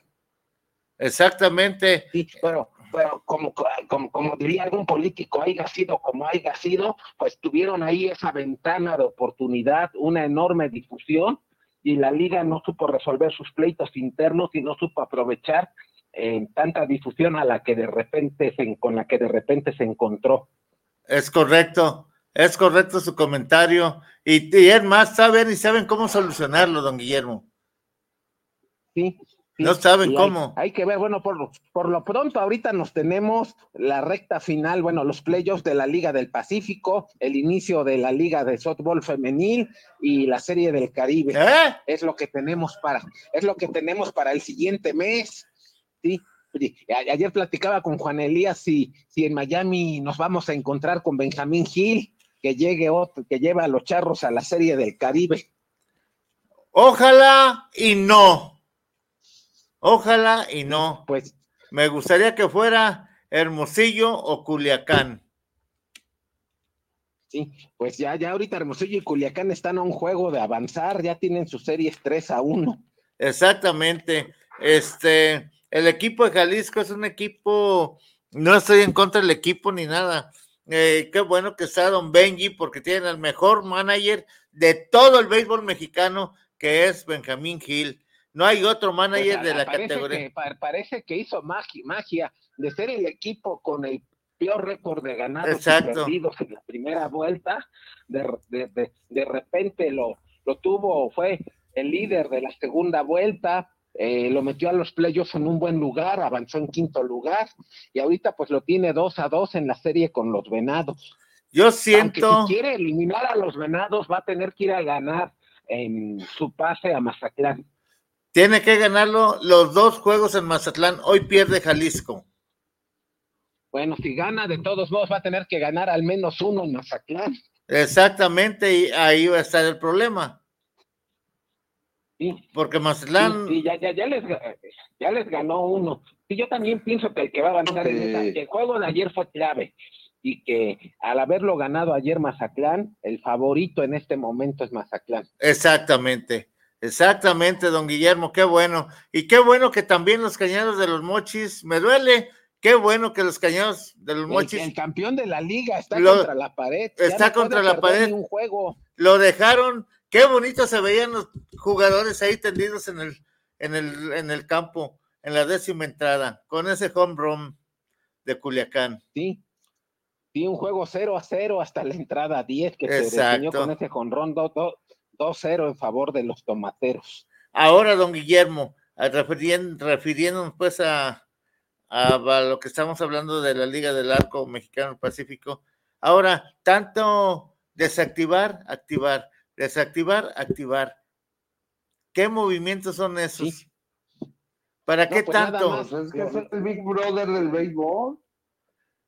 Exactamente. Sí, pero, pero como, como, como diría algún político, haya sido como haya sido, pues tuvieron ahí esa ventana de oportunidad, una enorme difusión, y la liga no supo resolver sus pleitos internos y no supo aprovechar eh, tanta difusión a la que de repente se, con la que de repente se encontró. Es correcto. Es correcto su comentario. Y, y es más, saben y saben cómo solucionarlo, don Guillermo. Sí. sí, No saben hay- cómo. Hay, que ver, bueno, por, lo- por lo pronto ahorita nos tenemos la recta final, bueno, los playoffs de la Liga del Pacífico, el inicio de la Liga de Softball Femenil y la Serie del Caribe. ¿Eh? Es lo que tenemos para, es lo que tenemos para el siguiente mes. Sí. Ayer platicaba con Juan Elías si, si en Miami nos vamos a encontrar con Benjamín Gil, que llegue otro, que lleva a los charros a la Serie del Caribe. Ojalá y no. Ojalá y no. Pues Me gustaría que fuera Hermosillo o Culiacán. Sí, pues ya, ya ahorita Hermosillo y Culiacán están a un juego de avanzar, ya tienen sus series 3 a 1. Exactamente. Este, el equipo de Jalisco es un equipo, no estoy en contra del equipo ni nada. Eh, qué bueno que está Don Benji porque tienen el mejor manager de todo el béisbol mexicano, que es Benjamín Gil. No hay otro manager de la Pues, parece categoría. Que, pa- parece que hizo magia, magia de ser el equipo con el peor récord de ganados Exacto. y perdidos en la primera vuelta. De, de, de, de repente lo, lo tuvo, fue el líder de la segunda vuelta. Eh, lo metió a los playoffs en un buen lugar, avanzó en quinto lugar y ahorita pues lo tiene 2 a 2 en la serie con los Venados. Yo Aunque siento, si quiere eliminar a los Venados va a tener que ir a ganar en su pase a Mazatlán. tiene que ganarlo los dos juegos en Mazatlán. Hoy pierde Jalisco. Bueno, si gana, de todos modos va a tener que ganar al menos uno en Mazatlán. Exactamente, y ahí va a estar el problema. Sí, Porque Mazatlán, sí, sí, ya, ya, ya, les, ya les ganó uno. Y yo también pienso que el que va a avanzar en esa, que el juego de ayer fue clave y que al haberlo ganado ayer Mazatlán, el favorito en este momento es Mazatlán. exactamente. Exactamente, don Guillermo, qué bueno. Y qué bueno que también los cañeros de los mochis, me duele, qué bueno que los cañeros de los mochis. El, campeón de la liga está contra la pared. Está contra la pared. Un juego. Lo dejaron, qué bonito se veían los jugadores ahí tendidos en el, en el, en el campo, en la décima entrada, con ese home run de Culiacán. Sí. Sí, un juego 0 a 0 hasta la entrada 10 que se definió con ese jonrón 2-0 en favor de los tomateros. Ahora, don Guillermo, refiriéndonos pues a, a, lo que estamos hablando de la Liga del Arco Mexicano Pacífico, ahora, tanto desactivar, activar, desactivar, activar. ¿Qué movimientos son esos? ¿Para qué pues tanto? Es que es el Big Brother del béisbol.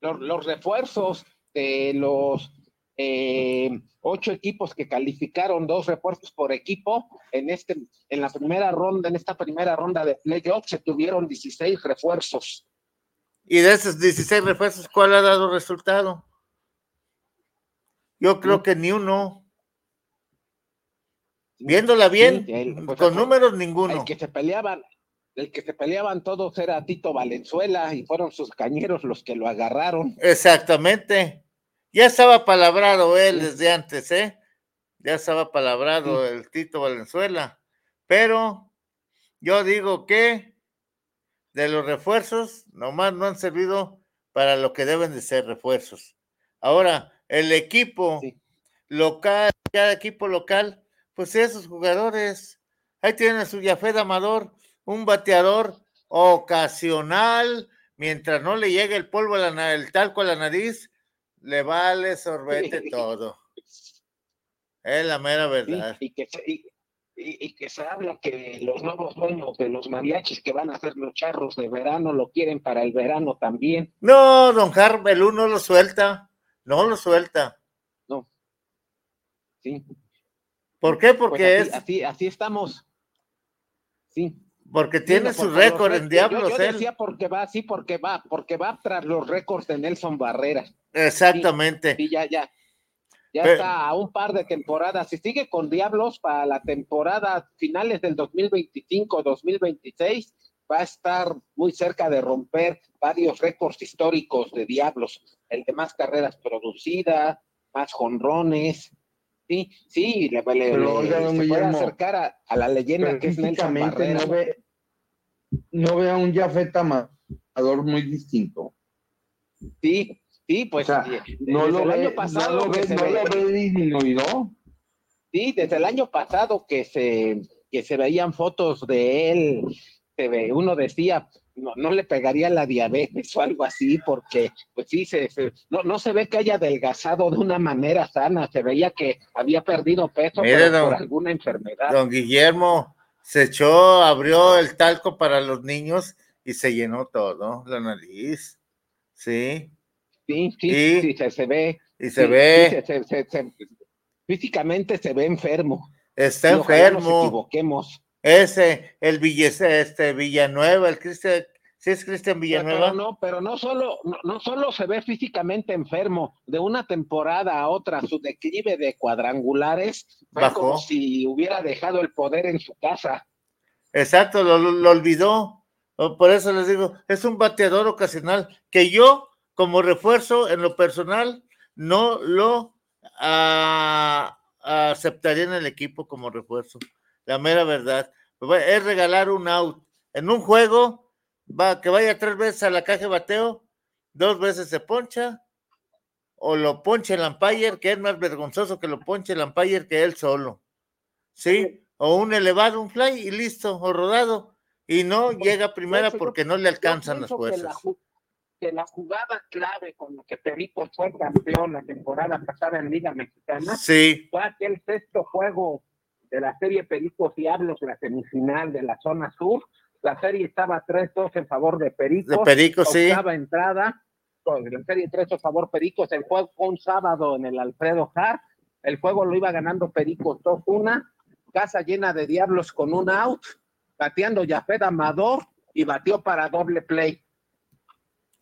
Los, los refuerzos de los eh, ocho equipos que calificaron dos refuerzos por equipo en este en la primera ronda en esta primera ronda de playoff se tuvieron 16 refuerzos y de esos 16 refuerzos cuál ha dado resultado yo creo que ni uno viéndola bien pues, con números ninguno. el que se peleaban el que se peleaban todos era Tito Valenzuela y fueron sus cañeros los que lo agarraron. Exactamente. Ya estaba palabrado él desde antes, ¿eh? Ya estaba palabrado el Tito Valenzuela. Pero yo digo que de los refuerzos, nomás no han servido para lo que deben de ser refuerzos. Ahora, el equipo local, cada equipo local, pues esos jugadores, ahí tienen a su Yafed Amador, un bateador ocasional, mientras no le llegue el polvo, el talco a la nariz, le vale sorbete todo. Es la mera verdad. Y, que, se, y, que se habla que los nuevos dueños de los mariachis que van a hacer los charros de verano lo quieren para el verano también. No, don Carmelo no lo suelta. No lo suelta. No. Sí. ¿Por qué? Porque pues es. Así, así estamos. Sí. Porque tiene su récord en Diablos. Yo, decía porque va, sí, porque va, porque va tras los récords de Nelson Barrera. Exactamente. Sí, ya, ya. Ya está a un par de temporadas. Si sigue con Diablos para la temporada finales del 2025-2026, va a estar muy cerca de romper varios récords históricos de Diablos. El de más carreras producidas, más jonrones. Sí, sí, le, le, se puede acercar a, la leyenda que es Nelson Barrera. No ve, no ve a un Jafet Amador muy distinto. Sí, Sí, pues no lo el año pasado no lo Sí, desde el año pasado que se, que se veían fotos de él, se ve, uno decía, no, no le pegaría la diabetes o algo así, porque pues sí, se, no, no se ve que haya adelgazado de una manera sana, se veía que había perdido peso por alguna enfermedad. Don Guillermo se echó, abrió el talco para los niños y se llenó todo, la nariz. Sí. Sí, sí, sí, se, ve. Y se ve. físicamente se ve enfermo. Está enfermo. Nos equivoquemos. Ese, el Villese, este Villanueva, el Cristian, sí es Cristian Villanueva. Pero, no, pero no solo, no, solo se ve físicamente enfermo, de una temporada a otra, su declive de cuadrangulares fue como si hubiera dejado el poder en su casa. Exacto, lo, lo olvidó. Por eso les digo, es un bateador ocasional que yo como refuerzo en lo personal, no lo ah, aceptaría en el equipo como refuerzo. La mera verdad. Es regalar un out. En un juego, va, que vaya tres veces a la caja de bateo, dos veces se poncha, o lo ponche el umpire, que es más vergonzoso que lo ponche el umpire que él solo. ¿Sí? O un elevado, un fly y listo, o rodado. Y no llega primera porque no le alcanzan las fuerzas que la jugada clave con la que Perico fue campeón la temporada pasada en Liga Mexicana fue aquel sexto juego de la serie Pericos Diablos, la semifinal de la zona sur. La serie estaba 3-2 en favor de Pericos. De Pericos, sí. entrada, la serie 3 a favor Pericos. El juego fue un sábado en el Alfredo Hart. El juego lo iba ganando Pericos 2-1. Casa llena de Diablos con un out. Bateando Jafet Amador y batió para doble play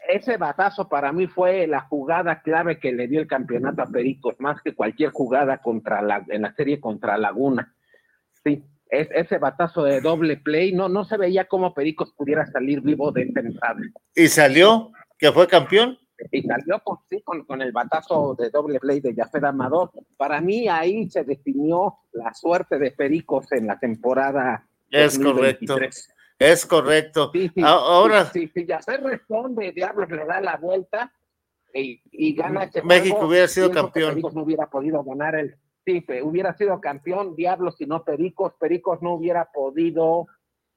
ese batazo para mí fue la jugada clave que le dio el campeonato a Pericos, más que cualquier jugada contra la, en la serie contra Laguna. Sí. es, ese batazo de doble play, no, no se veía cómo Pericos pudiera salir vivo de entrada. ¿Y salió? ¿Que fue campeón? Y salió con, sí, con, con el batazo de doble play de Jafet Amador. Para mí ahí se definió la suerte de Pericos en la temporada. Es 2023. correcto. Es correcto. Sí, sí, A- Ahora, sí, sí, Jafet responde, Diablos le da la vuelta y, y gana este México juego. hubiera sido campeón. Pericos no hubiera podido ganar el. Sí, hubiera sido campeón, Diablos, si no Pericos. Pericos no hubiera podido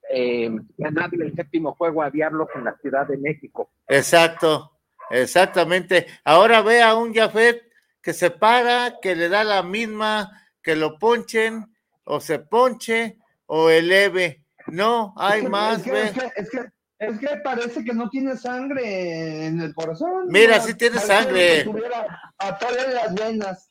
eh, ganarle el séptimo juego a Diablos en la Ciudad de México. exacto, exactamente. Ahora ve a un Jafet que se para, que le da la misma, que lo ponchen, o se ponche, o eleve. No, hay Es que- más, es que, ve. es que, es que, es que parece que no tiene sangre en el corazón. Mira, ¿no? sí tiene Parece sangre. que tuviera atole en las venas.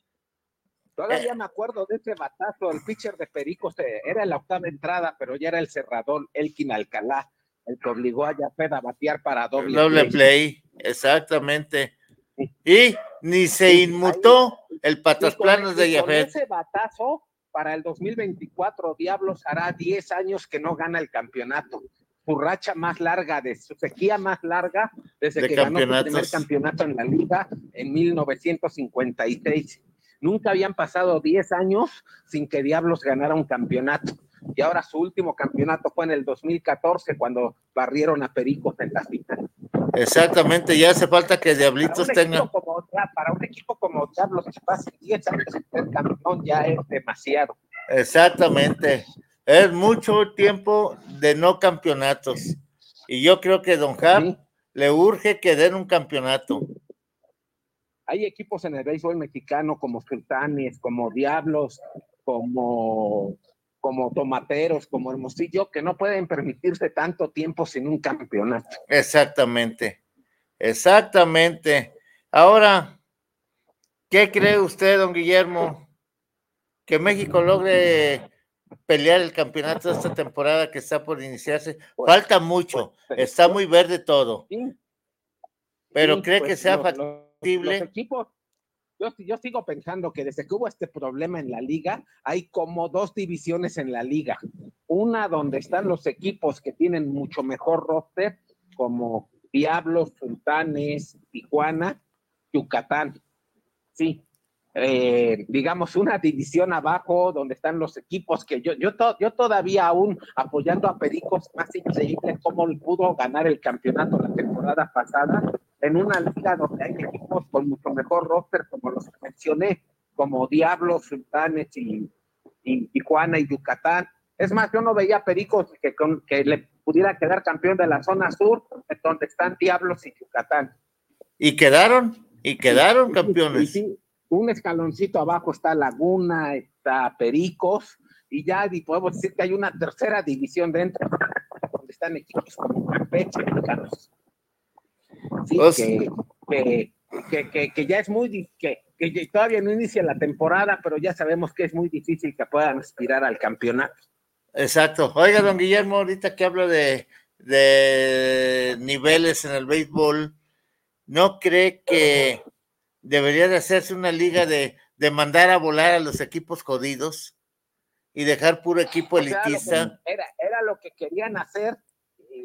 Todavía me acuerdo de ese batazo, el pitcher de Pericos eh, era la octava entrada, pero ya era el cerrador Elkin Alcalá, el que obligó a Jafet a batear para doble, Doble play, exactamente. Y ni se inmutó el patas planos de y con Jafet. ese batazo, para el 2024, Diablos hará 10 años que no gana el campeonato. Su racha más larga, de su sequía más larga, desde De que ganó su primer campeonato en la liga en 1956. Nunca habían pasado 10 años sin que Diablos ganara un campeonato. Y ahora su último campeonato fue en el 2014, cuando barrieron a Pericos en la final. Exactamente, ya hace falta que Diablitos tengan. como, para un equipo como Diablos, que pase 10 años ser campeón ya es demasiado. Exactamente. Es mucho tiempo de no campeonatos. Y yo creo que Don Jap le urge que den un campeonato. Hay equipos en el béisbol mexicano como Sultanes, como Diablos, como, como Tomateros, como Hermosillo, que no pueden permitirse tanto tiempo sin un campeonato. Exactamente. Exactamente. Ahora, ¿qué cree usted, don Guillermo? Que México logre pelear el campeonato de esta temporada que está por iniciarse. Falta mucho, está muy verde todo. Pero cree pues, que sea los- equipos, yo, yo sigo pensando que desde que hubo este problema en la liga, hay como dos divisiones en la liga. Una donde están los equipos que tienen mucho mejor roster, como Diablos, Sultanes, Tijuana, Yucatán. Sí. Eh, digamos, una división abajo donde están los equipos que yo, yo, to- yo todavía aún apoyando a Pericos, más increíble cómo pudo ganar el campeonato la temporada pasada en una liga donde hay equipos con mucho mejor roster, como los que mencioné, como Diablos, Sultanes y, y Tijuana y Yucatán. Es más, yo no veía Pericos que, con- que le pudiera quedar campeón de la zona sur, donde están Diablos y Yucatán. Y quedaron, y quedaron Y campeones. sí, un escaloncito abajo está Laguna, está Pericos, y ya di- podemos decir que hay una tercera división dentro, donde están equipos como Campeche, Mexicanos. Sí, Pues- que, que, que, que- que ya es muy, que, que todavía no inicia la temporada, pero ya sabemos que es muy difícil que puedan aspirar al campeonato. Exacto. Oiga, don Guillermo, ahorita que hablo de, de niveles en el béisbol, ¿no cree que debería de hacerse una liga de, de mandar a volar a los equipos jodidos y dejar puro equipo elitista? era, era lo que querían hacer,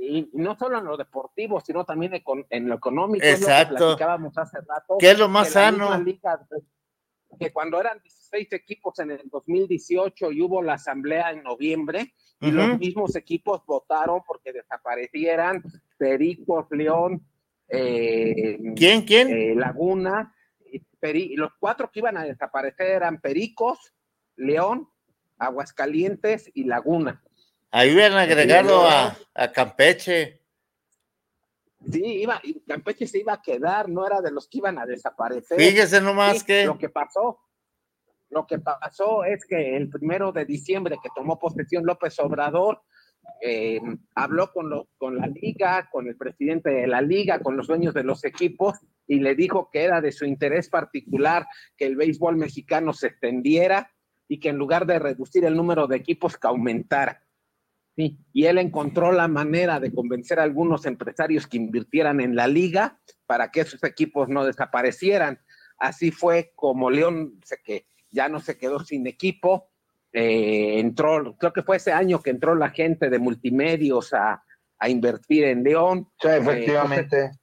y, no solo en lo deportivo, sino también en lo económico. es lo que Exacto. platicábamos hace rato. ¿Qué es lo más que sano? liga, que cuando eran 16 equipos en el 2018 y hubo la asamblea en noviembre, y los mismos equipos votaron porque desaparecieran Pericos, León, eh, ¿Quién, quién? eh, Laguna, y los cuatro que iban a desaparecer eran Pericos, León, Aguascalientes y Laguna. Ahí hubieran agregado a, a Campeche. Sí, iba, y Campeche se iba a quedar, no era de los que iban a desaparecer. Fíjese nomás Sí, que- Lo que pasó, lo que pasó es que el primero de diciembre que tomó posesión López Obrador, eh, habló con, lo- con la liga, con el presidente de la liga, con los dueños de los equipos y le dijo que era de su interés particular que el béisbol mexicano se extendiera y que en lugar de reducir el número de equipos, que aumentara. Sí, y él encontró la manera de convencer a algunos empresarios que invirtieran en la liga para que esos equipos no desaparecieran. Así fue como León se que ya no se quedó sin equipo, eh, entró, creo que fue ese año que entró la gente de multimedios a, a invertir en León. Sí, efectivamente. Eh, José,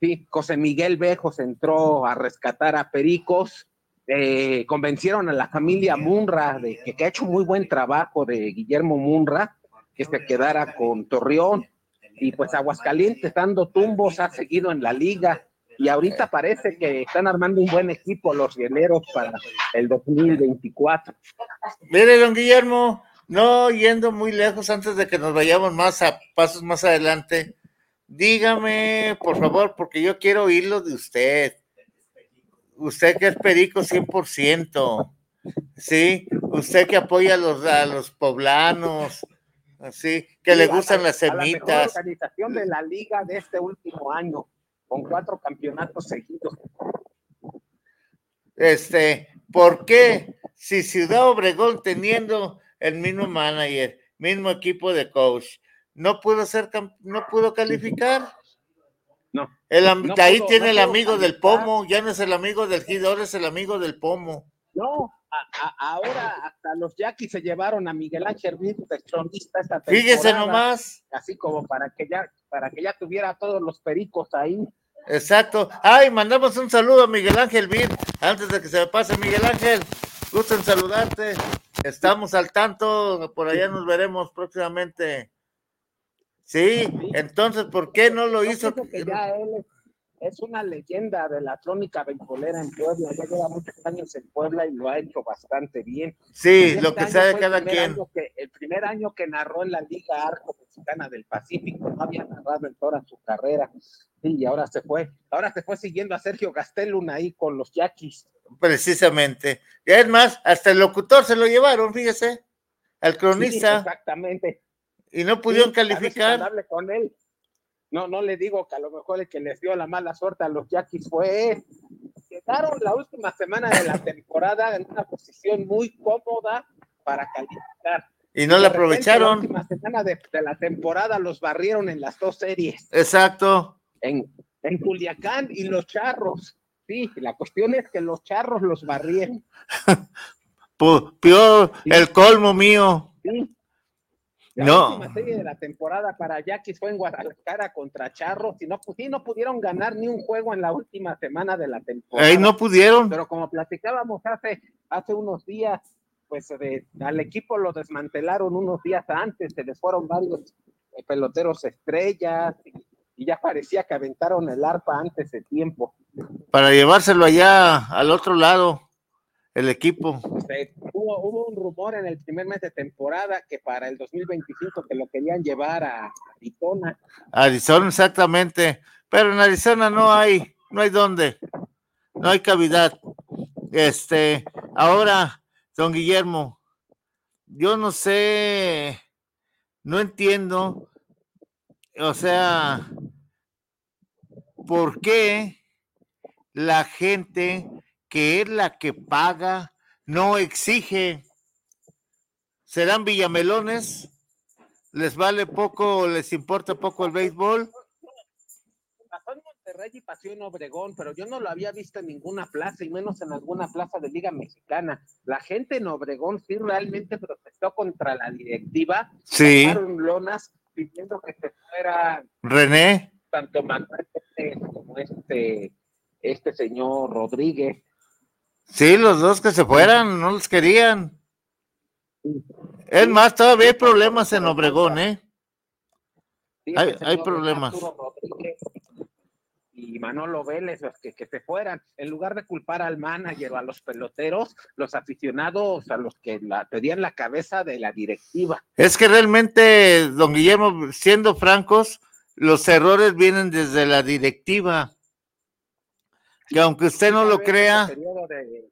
sí, José Miguel Bejos entró a rescatar a Pericos. Eh, convencieron a la familia Munra de que, que, ha hecho muy buen trabajo de Guillermo Munra, que se quedara con Torreón. Y pues Aguascalientes dando tumbos ha seguido en la liga. Y ahorita parece que están armando un buen equipo los hieleros para el 2024. Mire, don Guillermo, no yendo muy lejos antes de que nos vayamos más a pasos más adelante, dígame, por favor, porque yo quiero oírlo de usted. Usted que es perico 100%, ¿sí? Usted que apoya a los, a los poblanos, así, que sí, le gustan la, las semitas. la organización de la liga de este último año, con cuatro campeonatos seguidos. Este, ¿por qué? Si Ciudad Obregón teniendo el mismo manager, mismo equipo de coach. No pudo ser, no pudo calificar. No. El, no ahí tiene no el amigo del pomo, ya no es el amigo del Gid, ahora es el amigo del pomo. No, a, a, ahora hasta los Yaquis se llevaron a Miguel Ángel de tronista esta Fíjese temporada, nomás. Así como para que ya, para que ya tuviera a todos los pericos ahí. Exacto. Ay, mandamos un saludo a Miguel Ángel Vir, antes de que se me pase Miguel Ángel. Gusto en saludarte. Estamos al tanto, por allá nos veremos próximamente. Sí, entonces, ¿por qué no lo hizo? pienso que ya él es, una leyenda de la trónica bencolera en Puebla, ya lleva muchos años en Puebla y lo ha hecho bastante bien. Sí, lo que sea de cada quien. que- el primer año que narró en la Liga Arco Mexicana del Pacífico, no había narrado en toda su carrera. Sí, y ahora se fue, ahora se fue siguiendo a Sergio Gastelum ahí con los Yaquis. Precisamente. Y es más, hasta el locutor se lo llevaron, fíjese, al Sí, cronista, exactamente. y no pudieron Sí, calificar. con él. No, no le digo que a lo mejor el que les dio la mala suerte a los Yaquis fue. Quedaron la última semana de la temporada en una posición muy cómoda para calificar. Y no la repente, aprovecharon. La última semana de, de la temporada los barrieron en las dos series, Exacto. en, en Culiacán y los Charros. Sí, la cuestión es que los Charros los barrieron. Peor el colmo mío. Sí. La No. última serie de la temporada para Yaquis fue en Guadalajara contra Charros y no, no pudieron ganar ni un juego en la última semana de la temporada. No pudieron. Pero como platicábamos hace, hace unos días, pues de- al equipo lo desmantelaron unos días antes, se les fueron varios eh, peloteros estrellas y, y ya parecía que aventaron el arpa antes de tiempo. Para llevárselo allá al otro lado, el equipo. Hubo, hubo un rumor en el primer mes de temporada que para el 2025 que lo querían llevar a Arizona. Arizona, exactamente. Pero en Arizona no hay, no hay dónde. No hay cavidad. Este, ahora, don Guillermo, yo no sé, no entiendo, o sea, ¿por qué la gente que es la que paga no exige? ¿Serán villamelones? ¿Les vale poco, les importa poco el béisbol? Pasó en Monterrey y pasó en Obregón, pero yo no lo había visto en ninguna plaza, y menos en alguna plaza de Liga Mexicana. La gente en Obregón sí realmente protestó contra la directiva. Sí. Lonas pidiendo que se fuera René, tanto Manuel como este, este señor Rodríguez. Sí, los dos que se fueran, no los querían. Es más, todavía hay problemas en Obregón, ¿eh? Hay- este hay problemas. Y Manolo Vélez, los que, que se fueran, en lugar de culpar al manager o a los peloteros, los aficionados, a los que la, pedían la cabeza de la directiva. Es que realmente, don Guillermo, siendo francos, los errores vienen desde la directiva. Que aunque usted no lo crea, periodo de,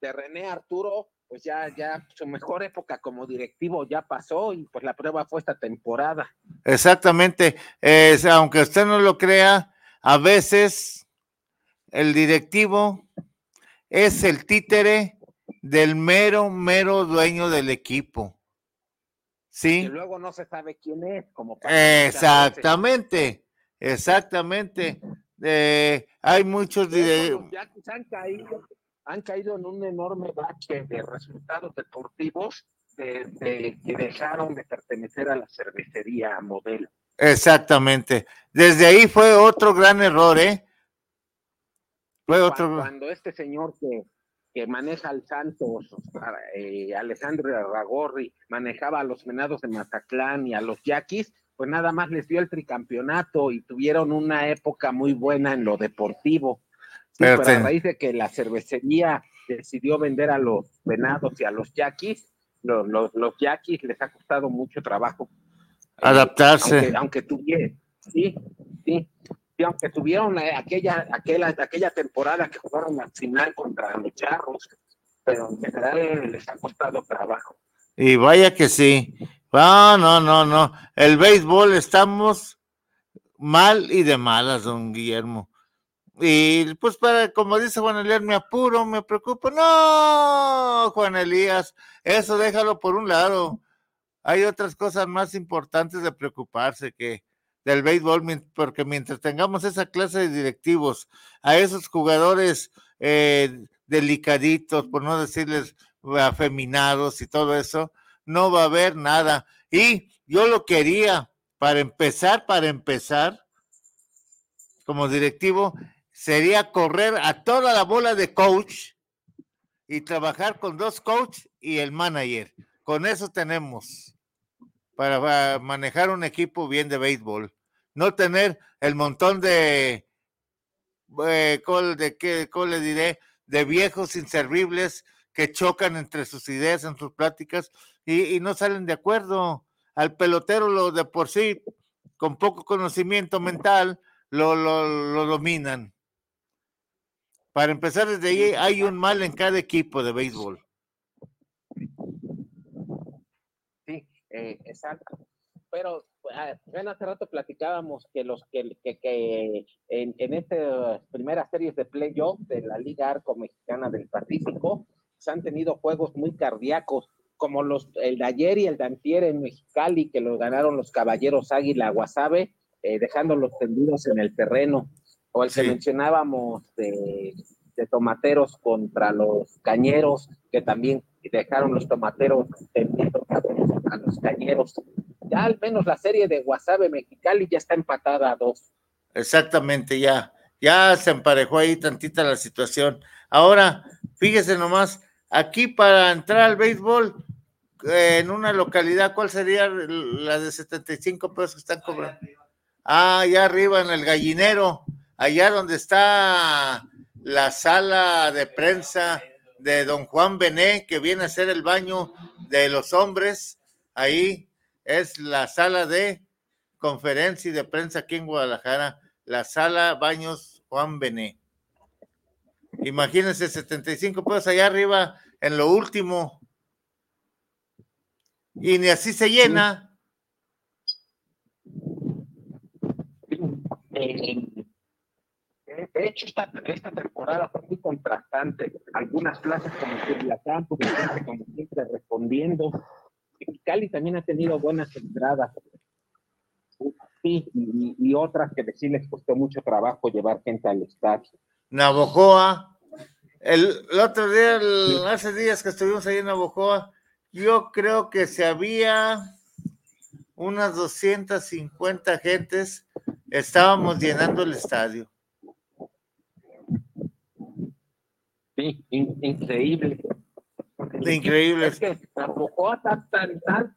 de René Arturo, pues ya, ya su mejor época como directivo ya pasó y pues la prueba fue esta temporada. exactamente, es, aunque usted no lo crea, a veces el directivo es el títere del mero, mero dueño del equipo. ¿Sí? luego no se sabe quién es, como veces. Exactamente, exactamente. Eh, hay muchos De hecho, dire- los Yankees han caído han caído en un enorme bache de resultados deportivos de, que dejaron de pertenecer a la cervecería modelo. Exactamente. Desde ahí fue otro gran error, ¿eh? Fue otro. Cuando este señor que, que maneja al Santos, eh, Alejandro Ragorri, manejaba a los menados de Mataclán y a los yaquis, pues nada más les dio el tricampeonato y tuvieron una época muy buena en lo deportivo. pero, a raíz de que la cervecería decidió vender a los venados y a los yaquis, los, los, yaquis les ha costado mucho trabajo. Eh, Adaptarse. aunque, tuvieron, sí, sí, aunque tuvieron eh, aquella, aquella, aquella temporada que jugaron al final contra los charros, pero en general les ha costado trabajo. Y vaya que sí. No, no, no, no. El béisbol estamos mal y de malas, don Guillermo. Y pues para, como dice Juan Elías, me apuro, me preocupo. No, Juan Elías, eso déjalo por un lado. Hay otras cosas más importantes de preocuparse que del béisbol, porque mientras tengamos esa clase de directivos, a esos jugadores eh, delicaditos, por no decirles afeminados y todo eso, no va a haber nada. Y yo lo quería, para empezar, para empezar, como directivo, sería correr a toda la bola de coach y trabajar con dos coach y el manager. Con eso tenemos para, manejar un equipo bien de béisbol. No tener el montón de, eh, de qué le diré, de viejos inservibles que chocan entre sus ideas en sus pláticas y, no salen de acuerdo. Al pelotero lo de por sí, con poco conocimiento mental, lo, lo dominan. Para empezar desde ahí, hay un mal en cada equipo de béisbol. Sí, eh, exacto. Pero bueno, hace rato platicábamos que los que, que, en, en estas primeras series de playoff de la Liga Arco Mexicana del Pacífico se han tenido juegos muy cardíacos, como los el de ayer y el de antier en Mexicali, que lo ganaron los Caballeros Águila Guasave, eh, dejándolos tendidos en el terreno o el que mencionábamos de, tomateros contra los cañeros, que también dejaron los tomateros a los cañeros. Ya al menos la serie de Guasave Mexicali ya está empatada a dos. Exactamente, ya, ya se emparejó ahí tantita la situación. Ahora, fíjese nomás, aquí para entrar al béisbol, en una localidad, ¿cuál sería la de 75 pesos que están cobrando? Ah, allá arriba en el gallinero allá donde está la sala de prensa de don Juan Bené, que viene a ser el baño de los hombres, ahí es la sala de conferencia y de prensa aquí en Guadalajara, la sala Baños Juan Bené. Imagínense, 75 pesos allá arriba en lo último. Y ni así se llena. Eh, de hecho, esta, esta temporada fue muy contrastante. Algunas plazas como Culiacán, como siempre, como siempre respondiendo. Y Cali también ha tenido buenas entradas. Sí, y, otras que sí les costó mucho trabajo llevar gente al estadio. Navojoa. El, el otro día, hace días que estuvimos ahí en Navojoa, yo creo que se había unas 250 gentes, estábamos llenando el estadio. Sí, increíble. Increíble. Es que tampoco tan, tan, tan,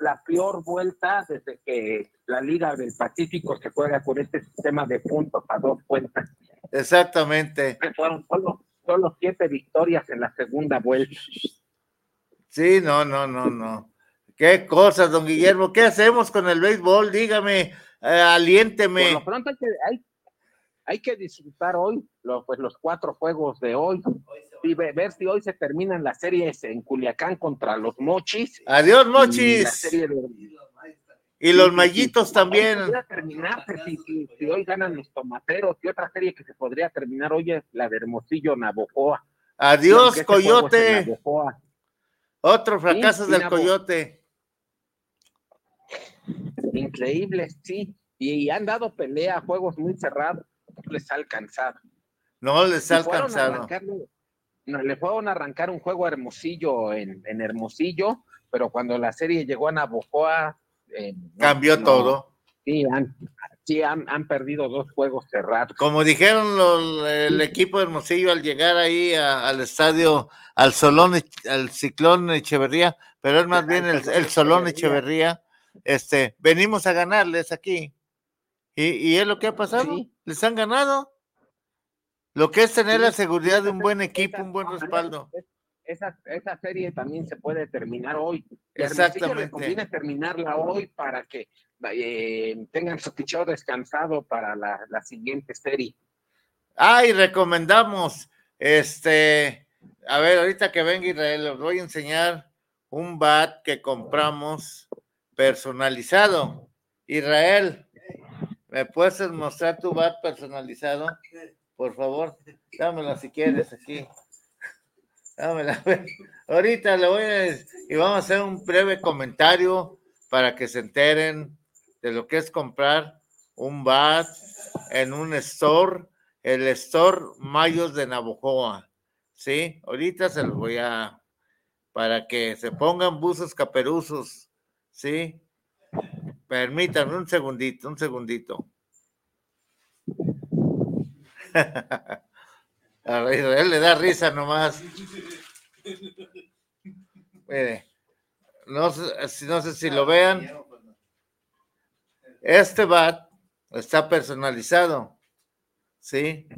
la peor vuelta desde que la Liga del Pacífico se juega con este sistema de puntos a dos cuentas. Exactamente. Fueron solo, solo siete victorias en la segunda vuelta. Sí, no, no, no, no. Qué cosas, don Guillermo. ¿Qué hacemos con el béisbol? Dígame, eh, aliénteme. Por lo pronto hay que, hay, hay que disfrutar hoy pues, los cuatro juegos de hoy y ver si hoy se terminan las series en Culiacán contra los Mochis. Adiós, Mochis. Y, los Mallitos también. si, hoy ganan los Tomateros y otra serie que se podría terminar hoy es la de Hermosillo Navojoa. Adiós, Coyote. Otro fracaso del Coyote. Increíble, sí. Y han dado pelea, juegos muy cerrados les ha alcanzado. No les ha alcanzado. no, le fueron a arrancar un juego a Hermosillo en, en Hermosillo, pero cuando la serie llegó a Navojoa, eh, no, Cambió no. todo. Sí, han, sí han, han perdido dos juegos cerrados. Como dijeron los- el equipo de Hermosillo al llegar ahí a- al estadio, al Solón, al Ciclón Echeverría, pero es más bien el, el Solón Echeverría, este, venimos a ganarles aquí. Y, y es lo que ha pasado, Sí. les han ganado. Lo que es tener la seguridad de un buen equipo, un buen respaldo. Esa, esa serie también se puede terminar hoy. Exactamente. conviene terminarla hoy para que eh, tengan su picheo descansado para la, la siguiente serie. Ah, y recomendamos, este, a ver, ahorita que venga Israel, les voy a enseñar un bat que compramos personalizado. Israel, ¿me puedes mostrar tu bat personalizado? Por favor, dámela si quieres aquí. Dámela. Ahorita le voy a y vamos a hacer un breve comentario para que se enteren de lo que es comprar un bat en un store, el store Mayos de Navojoa. Sí, ahorita se los voy a para que se pongan buzos caperuzos. Sí, permítanme un segundito, un segundito. A Israel le da risa nomás. Mire, no sé, no sé si lo vean. Este bat está personalizado. ¿Sí?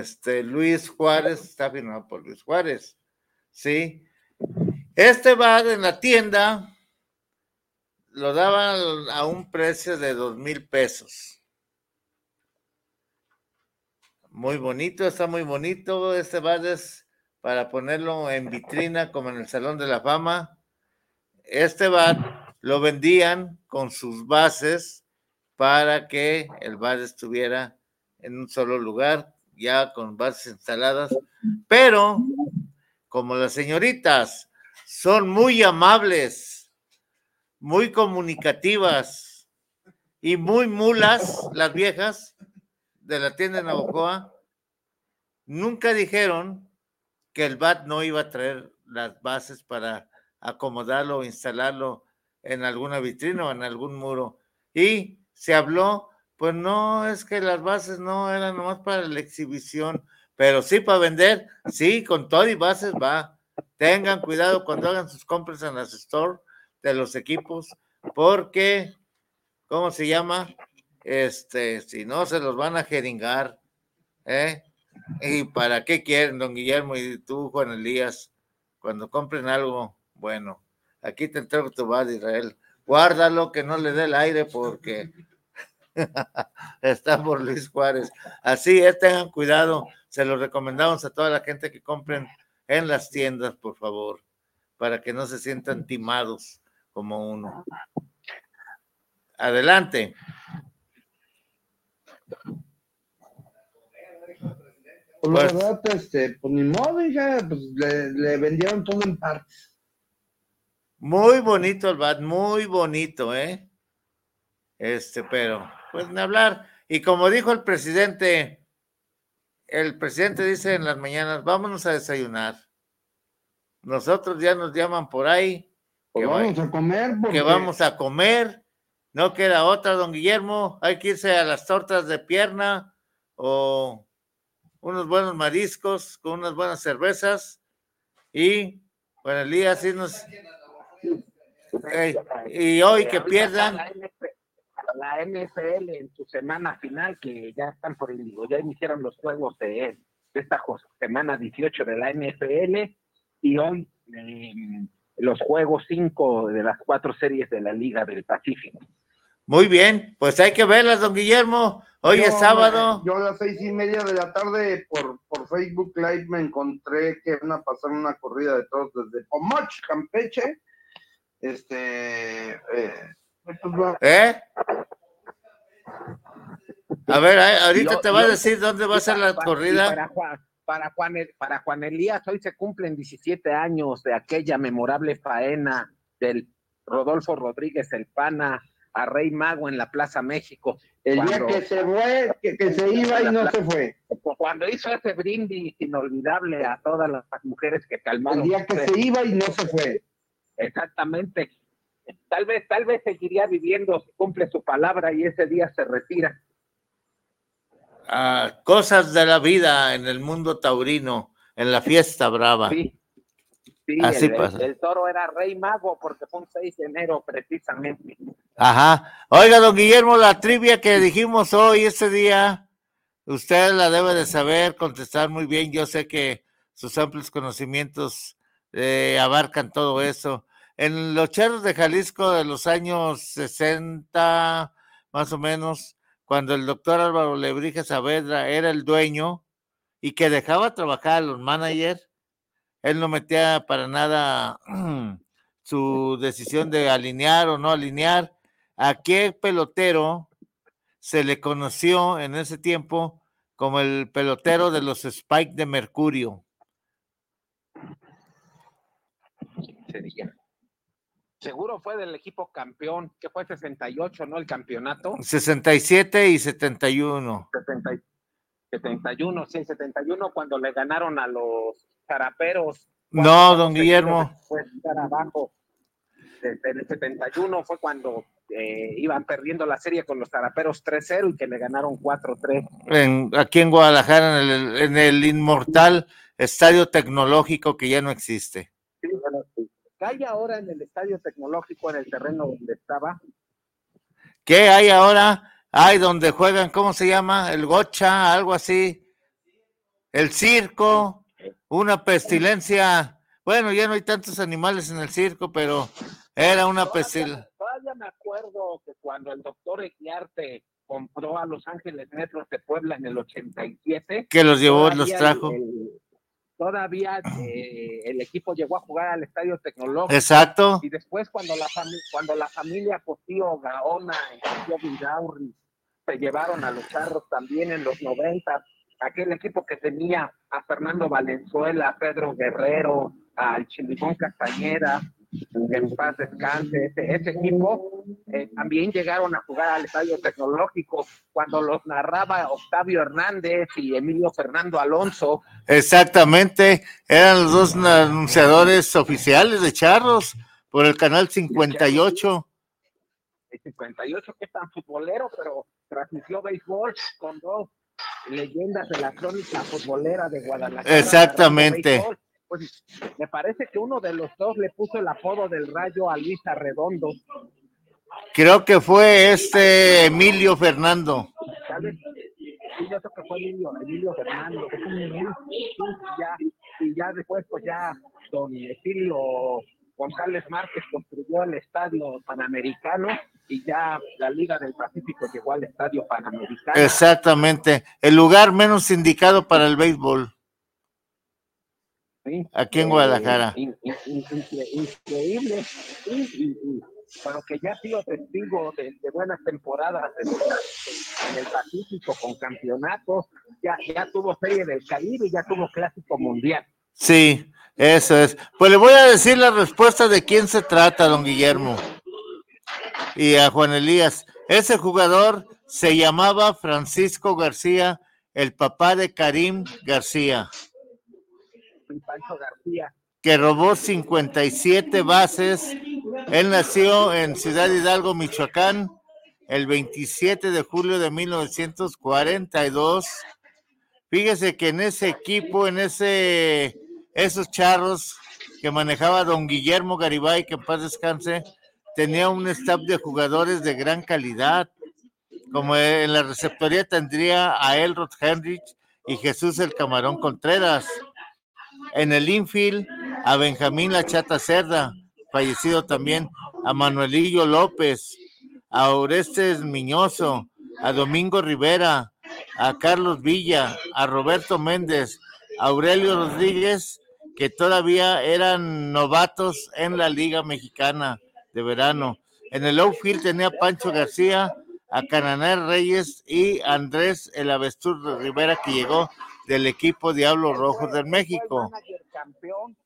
Este Luis Juárez está firmado por Luis Juárez. ¿Sí? Este bat en la tienda lo daban a un precio de dos mil pesos. Muy bonito, está muy bonito. Este bat es para ponerlo en vitrina como en el Salón de la Fama. Este bat lo vendían con sus bases para que el bar estuviera en un solo lugar, ya con bases instaladas. Pero como las señoritas son muy amables, muy comunicativas y muy mulas, las viejas de la tienda de Navajoa, nunca dijeron que el BAT no iba a traer las bases para acomodarlo o instalarlo en alguna vitrina o en algún muro. Y se habló, pues no, es que las bases no eran nomás para la exhibición, pero sí para vender, sí, con todo y bases va. Tengan cuidado cuando hagan sus compras en las store de los equipos, porque, ¿cómo se llama? Este, si no, se los van a jeringar, ¿eh? ¿Y para qué quieren, don Guillermo y tú, Juan Elías? Cuando compren algo, bueno, aquí te entrego tu bad, Israel. Guárdalo, que no le dé el aire, porque está por Luis Juárez. Así es, tengan cuidado. Se lo recomendamos a toda la gente que compren en las tiendas, por favor, para que no se sientan timados como uno. Adelante. Pues la Pues- verdad, este, pues ni modo, hija, pues le, le vendieron todo en partes. Muy bonito el bat, muy bonito, ¿eh? Este, pero, pues ni hablar. Y como dijo el presidente, el presidente dice en las mañanas, vámonos a desayunar. Nosotros ya nos llaman por ahí, Pues que, vamos va- a comer, porque que vamos a comer. No queda otra, don Guillermo. Hay que irse a las tortas de pierna o unos buenos mariscos con unas buenas cervezas. Y, bueno, Elías, sí nos... Ey, y hoy que pierdan, La, NF la NFL en su semana final, que ya están por el ya iniciaron los juegos de, de esta semana 18 de la NFL y hoy eh, los juegos 5 de las cuatro series de la Liga del Pacífico. muy bien, pues hay que verlas, don Guillermo. Hoy Yo, es sábado. Yo a las seis y media de la tarde por, por Facebook Live me encontré que van a pasar una corrida de todos desde Pomoch, Campeche. Este. Eh, ¿Eh? A ver, ahí- ahorita Yo- te va a decir dónde va a ser la Para- corrida. Para Juan, para, Juan, El- para Juan Elías, hoy se cumplen 17 años de aquella memorable faena del Rodolfo Rodríguez El Pana a Rey Mago en la Plaza México. El día que se fue, que, que se iba y no se fue. Cuando hizo ese brindis inolvidable a todas las mujeres que calmaron. El día que se iba y no se fue. Exactamente. Tal vez, tal vez seguiría viviendo, cumple su palabra y ese día se retira. Ah, cosas de la vida en el mundo taurino, en la fiesta brava. Sí, sí Así el, pasa. el- el toro era rey mago porque fue un 6 de enero precisamente. Ajá. Oiga, don Guillermo, la trivia que dijimos hoy, ese día, usted la debe de saber, contestar muy bien. Yo sé que sus amplios conocimientos eh, abarcan todo eso. En los charros de Jalisco de los años 60, más o menos, cuando el doctor Álvaro Lebrija Saavedra era el dueño y que dejaba trabajar a los managers, él no metía para nada su decisión de alinear o no alinear. ¿A qué pelotero se le conoció en ese tiempo como el pelotero de los Spike de Mercurio? Seguro fue del equipo campeón, que fue 68, ¿no? El campeonato. 67 y 71. 70 y- 71, sí, 71 cuando le ganaron a los caraperos. No, don Guillermo. Fue estar abajo. Desde el 71 fue cuando eh, iban perdiendo la serie con los caraperos 3-0 y que le ganaron 4-3. En, aquí en Guadalajara, en el, en el inmortal estadio tecnológico que ya no existe. Cae ahora en el estadio tecnológico, en el terreno donde estaba. ¿Qué hay ahora? Hay donde juegan, ¿cómo se llama? El gocha, algo así. El circo, una pestilencia. Bueno, ya no hay tantos animales en el circo, pero era una pestilencia. Todavía me acuerdo que cuando el doctor Equiarte compró a Los Ángeles Metros de Puebla en el 87. Que los llevó, los trajo. el- todavía eh, el equipo llegó a jugar al estadio tecnológico. Exacto. Y después cuando la, cuando la familia Cosío, Gaona y Cosío Vidaurri se llevaron a los charros también en los 90, aquel equipo que tenía a Fernando Valenzuela, a Pedro Guerrero, al Chilicón Castañeda, que en paz descanse, ese, ese equipo eh, también llegaron a jugar al estadio tecnológico cuando los narraba Octavio Hernández y Emilio Fernando Alonso. Exactamente. Eran los dos anunciadores oficiales de Charros por el canal 58. el 58 que es tan futbolero, pero transmitió béisbol con dos leyendas de la crónica futbolera de Guadalajara. Exactamente. Pues, me parece que uno de los dos le puso el apodo del rayo a Luis Arredondo. Creo que fue este Emilio Fernando. ¿sabes? Sí, yo creo que fue Emilio, Emilio Fernando. que ya, y ya después, pues ya, don Emilio González Márquez construyó el estadio panamericano y ya la Liga del Pacífico llegó al estadio panamericano. Exactamente. El lugar menos indicado para el béisbol. Aquí en Eh, Guadalajara. in- in- in- incre- increíble. y, y- pero que ya ha sido testigo de, de buenas temporadas en, el Pacífico con campeonatos, ya, ya tuvo Serie del Caribe y ya tuvo Clásico Mundial. Sí, eso es. Pues le voy a decir la respuesta de quién se trata, don Guillermo. Y a Juan Elías. Ese jugador se llamaba Francisco García, el papá de Karim García, Pancho García. que robó 57 bases. Él nació en Ciudad Hidalgo, Michoacán, el 27 de julio de 1942. Fíjese que en ese equipo, en ese, esos charros que manejaba don Guillermo Garibay, que en paz descanse, tenía un staff de jugadores de gran calidad. Como en la receptoría tendría a Elrod Henrich y Jesús el Camarón Contreras. En el infield, a Benjamín La Chata Cerda, fallecido también, a Manuelillo López, a Orestes Miñoso, a Domingo Rivera, a Carlos Villa, a Roberto Méndez, a Aurelio Rodríguez, que todavía eran novatos en la Liga Mexicana de verano. En el outfield tenía a Pancho García, a Cananer Reyes y Andrés el Avestur Rivera, que llegó del equipo Diablos Rojos del México. Fue el manager campeón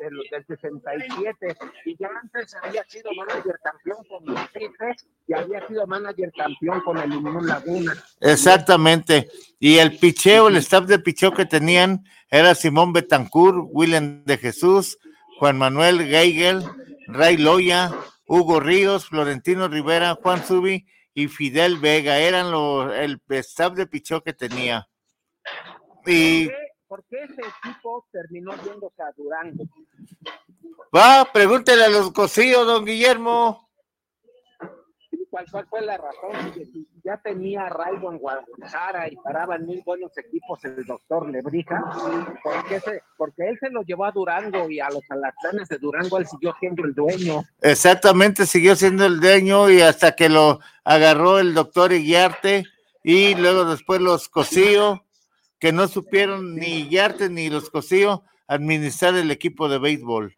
del, del 67 y ya antes había sido manager campeón con los Tigres y había sido manager campeón con el Limón Laguna. Exactamente. Y el picheo, el staff de picheo que tenían era Simón Betancourt, William de Jesús, Juan Manuel Geigel, Ray Loya, Hugo Ríos, Florentino Rivera, Juan Subi y Fidel Vega. Eran los, el staff de picheo que tenía. Y ¿Por qué, por qué ese equipo terminó yéndose a Durango? va, pregúntele a los cosíos, don Guillermo. ¿Cuál, cuál fue la razón? Ya tenía arraigo en Guadalajara y paraban muy buenos equipos el doctor Lebrija, ¿por qué se- porque él se los llevó a Durango y a los alacranes de Durango él siguió siendo el dueño. Exactamente, siguió siendo el dueño y hasta que lo agarró el doctor Iguiarte y luego después los Cosío, que no supieron ni Iguiarte ni los Cosío administrar el equipo de béisbol.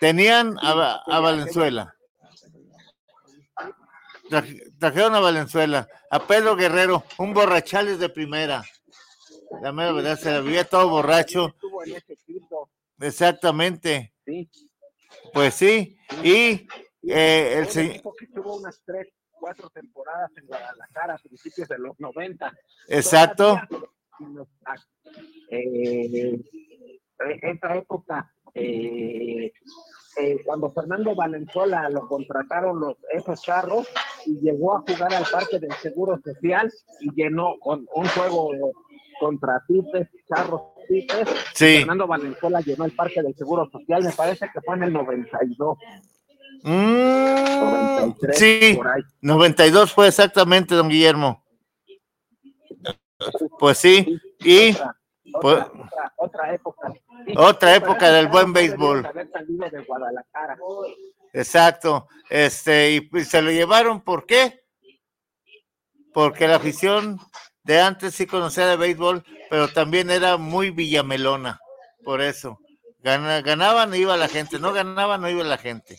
Tenían a, a Valenzuela. Traj- Trajeron a Valenzuela, a Pedro Guerrero, un borrachales de primera. La mera verdad, se veía todo borracho. Exactamente. sí. Pues sí. Y eh, el señor. que tuvo unas tres, cuatro temporadas en Guadalajara a principios de los 90. Exacto. Todavía, en los- eh, en esa época, eh, eh, cuando Fernando Valenzuela lo contrataron los esos charros y llegó a jugar al Parque del Seguro Social y llenó con un juego contra Tipes, Charros Tipes. Sí. Fernando Valenzuela llenó el Parque del Seguro Social, me parece que fue en el 92. Mm, 93, sí, por ahí. 92 fue exactamente, don Guillermo. Pues sí, y Otra, pues, otra, otra época. Otra época del buen béisbol. de Guadalajara. exacto. Este, y se lo llevaron, ¿por qué? Porque la afición de antes sí conocía de béisbol, pero también era muy villamelona, por eso. Gana- ganaban, iba la gente, no ganaban, no iba la gente.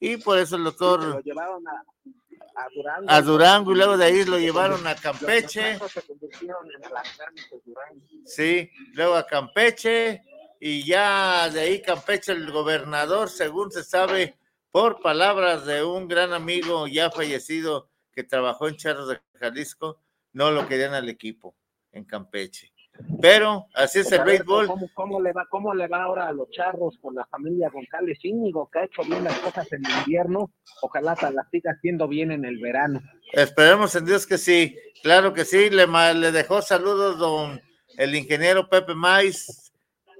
Y por eso el Se lo doctor llevaron a, a Durango. a Durango y luego de ahí lo llevaron a Campeche. blancos se convirtieron en alacranes de Durango. Sí, luego a Campeche y ya de ahí Campeche el gobernador, según se sabe por palabras de un gran amigo ya fallecido que trabajó en Charros de Jalisco, no lo querían al equipo en Campeche. Pero así es el béisbol. ¿Cómo, cómo le va, ¿Cómo le va ahora a los charros con la familia González Íñigo, que ha hecho bien las cosas en invierno? Ojalá las siga haciendo bien en el verano. Esperemos en Dios que sí, claro que sí. Le, le dejó saludos don el ingeniero Pepe Mais,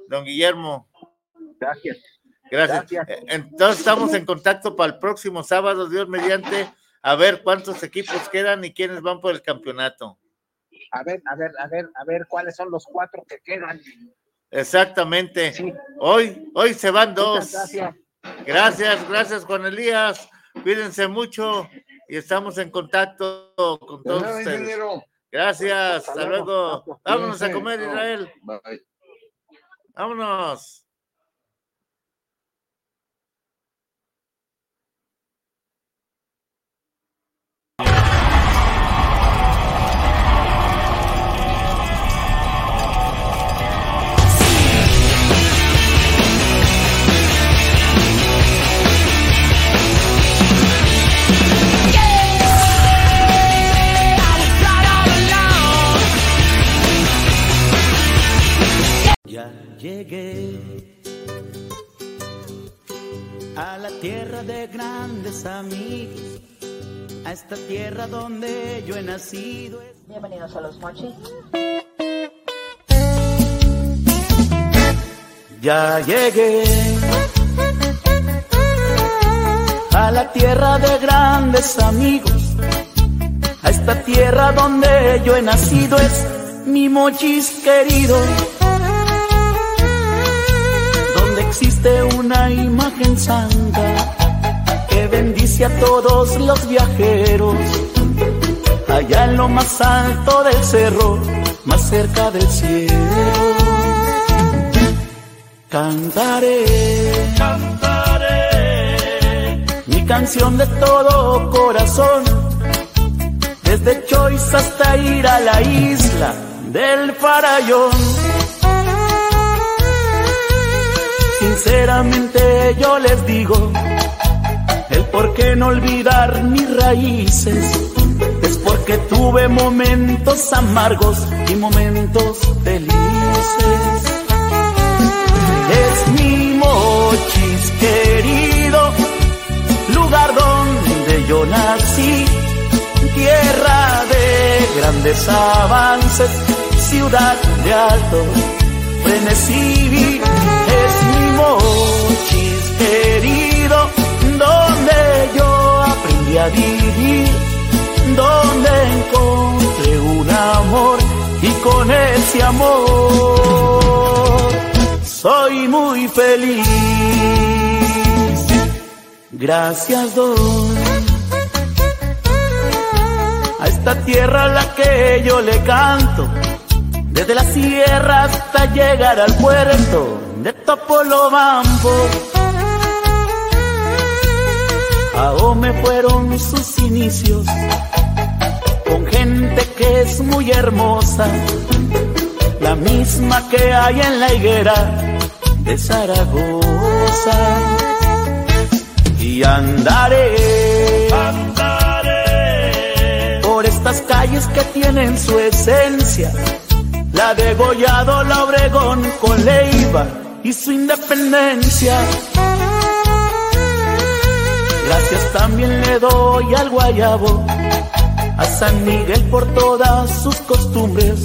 don Guillermo. Gracias. Gracias. Gracias. Eh, Entonces estamos en contacto para el próximo sábado, Dios mediante, a ver cuántos equipos quedan y quiénes van por el campeonato. A ver, a ver, a ver, a ver cuáles son los cuatro que quedan. Exactamente. Hoy, hoy se van dos. Muchas gracias. Gracias, gracias Juan Elías. Cuídense mucho y estamos en contacto con todos nada, ustedes. ingeniero. Gracias, hasta luego. Vámonos a comer, Israel. bye. Vámonos. Llegué a la tierra de grandes amigos, a esta tierra donde yo he nacido. Bienvenidos a Los Mochis. Ya llegué a la tierra de grandes amigos, a esta tierra donde yo he nacido es mi mochis querido, existe una imagen santa que bendice a todos los viajeros, allá en lo más alto del cerro, más cerca del cielo. Cantaré, cantaré mi canción de todo corazón, desde Choice hasta ir a la isla del Farallón. Sinceramente yo les digo, el por qué no olvidar mis raíces es porque tuve momentos amargos y momentos felices. Es mi mochis querido, lugar donde yo nací, tierra de grandes avances, ciudad de alto frenesí. Mochis querido, donde yo aprendí a vivir, donde encontré un amor y con ese amor soy muy feliz. Gracias doy a esta tierra a la que yo le canto, desde la sierra hasta llegar al puerto de Topolobampo. me fueron sus inicios con gente que es muy hermosa, la misma que hay en la higuera de Zaragoza. Y andaré, andaré por estas calles que tienen su esencia, la de Gollado, la Obregón con Leiva y su independencia. Gracias también le doy al guayabo, a San Miguel por todas sus costumbres,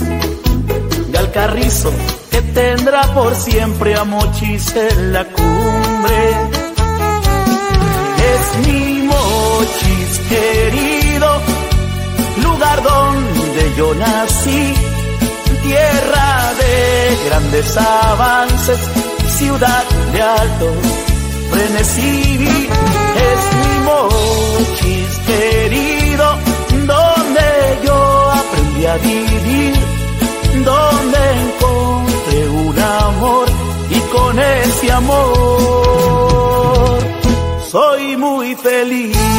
y al carrizo que tendrá por siempre a Mochis en la cumbre. Es mi Mochis querido, lugar donde yo nací, tierra de grandes avances, ciudad de alto frenesí es mi mochis querido, donde yo aprendí a vivir, donde encontré un amor y con ese amor soy muy feliz.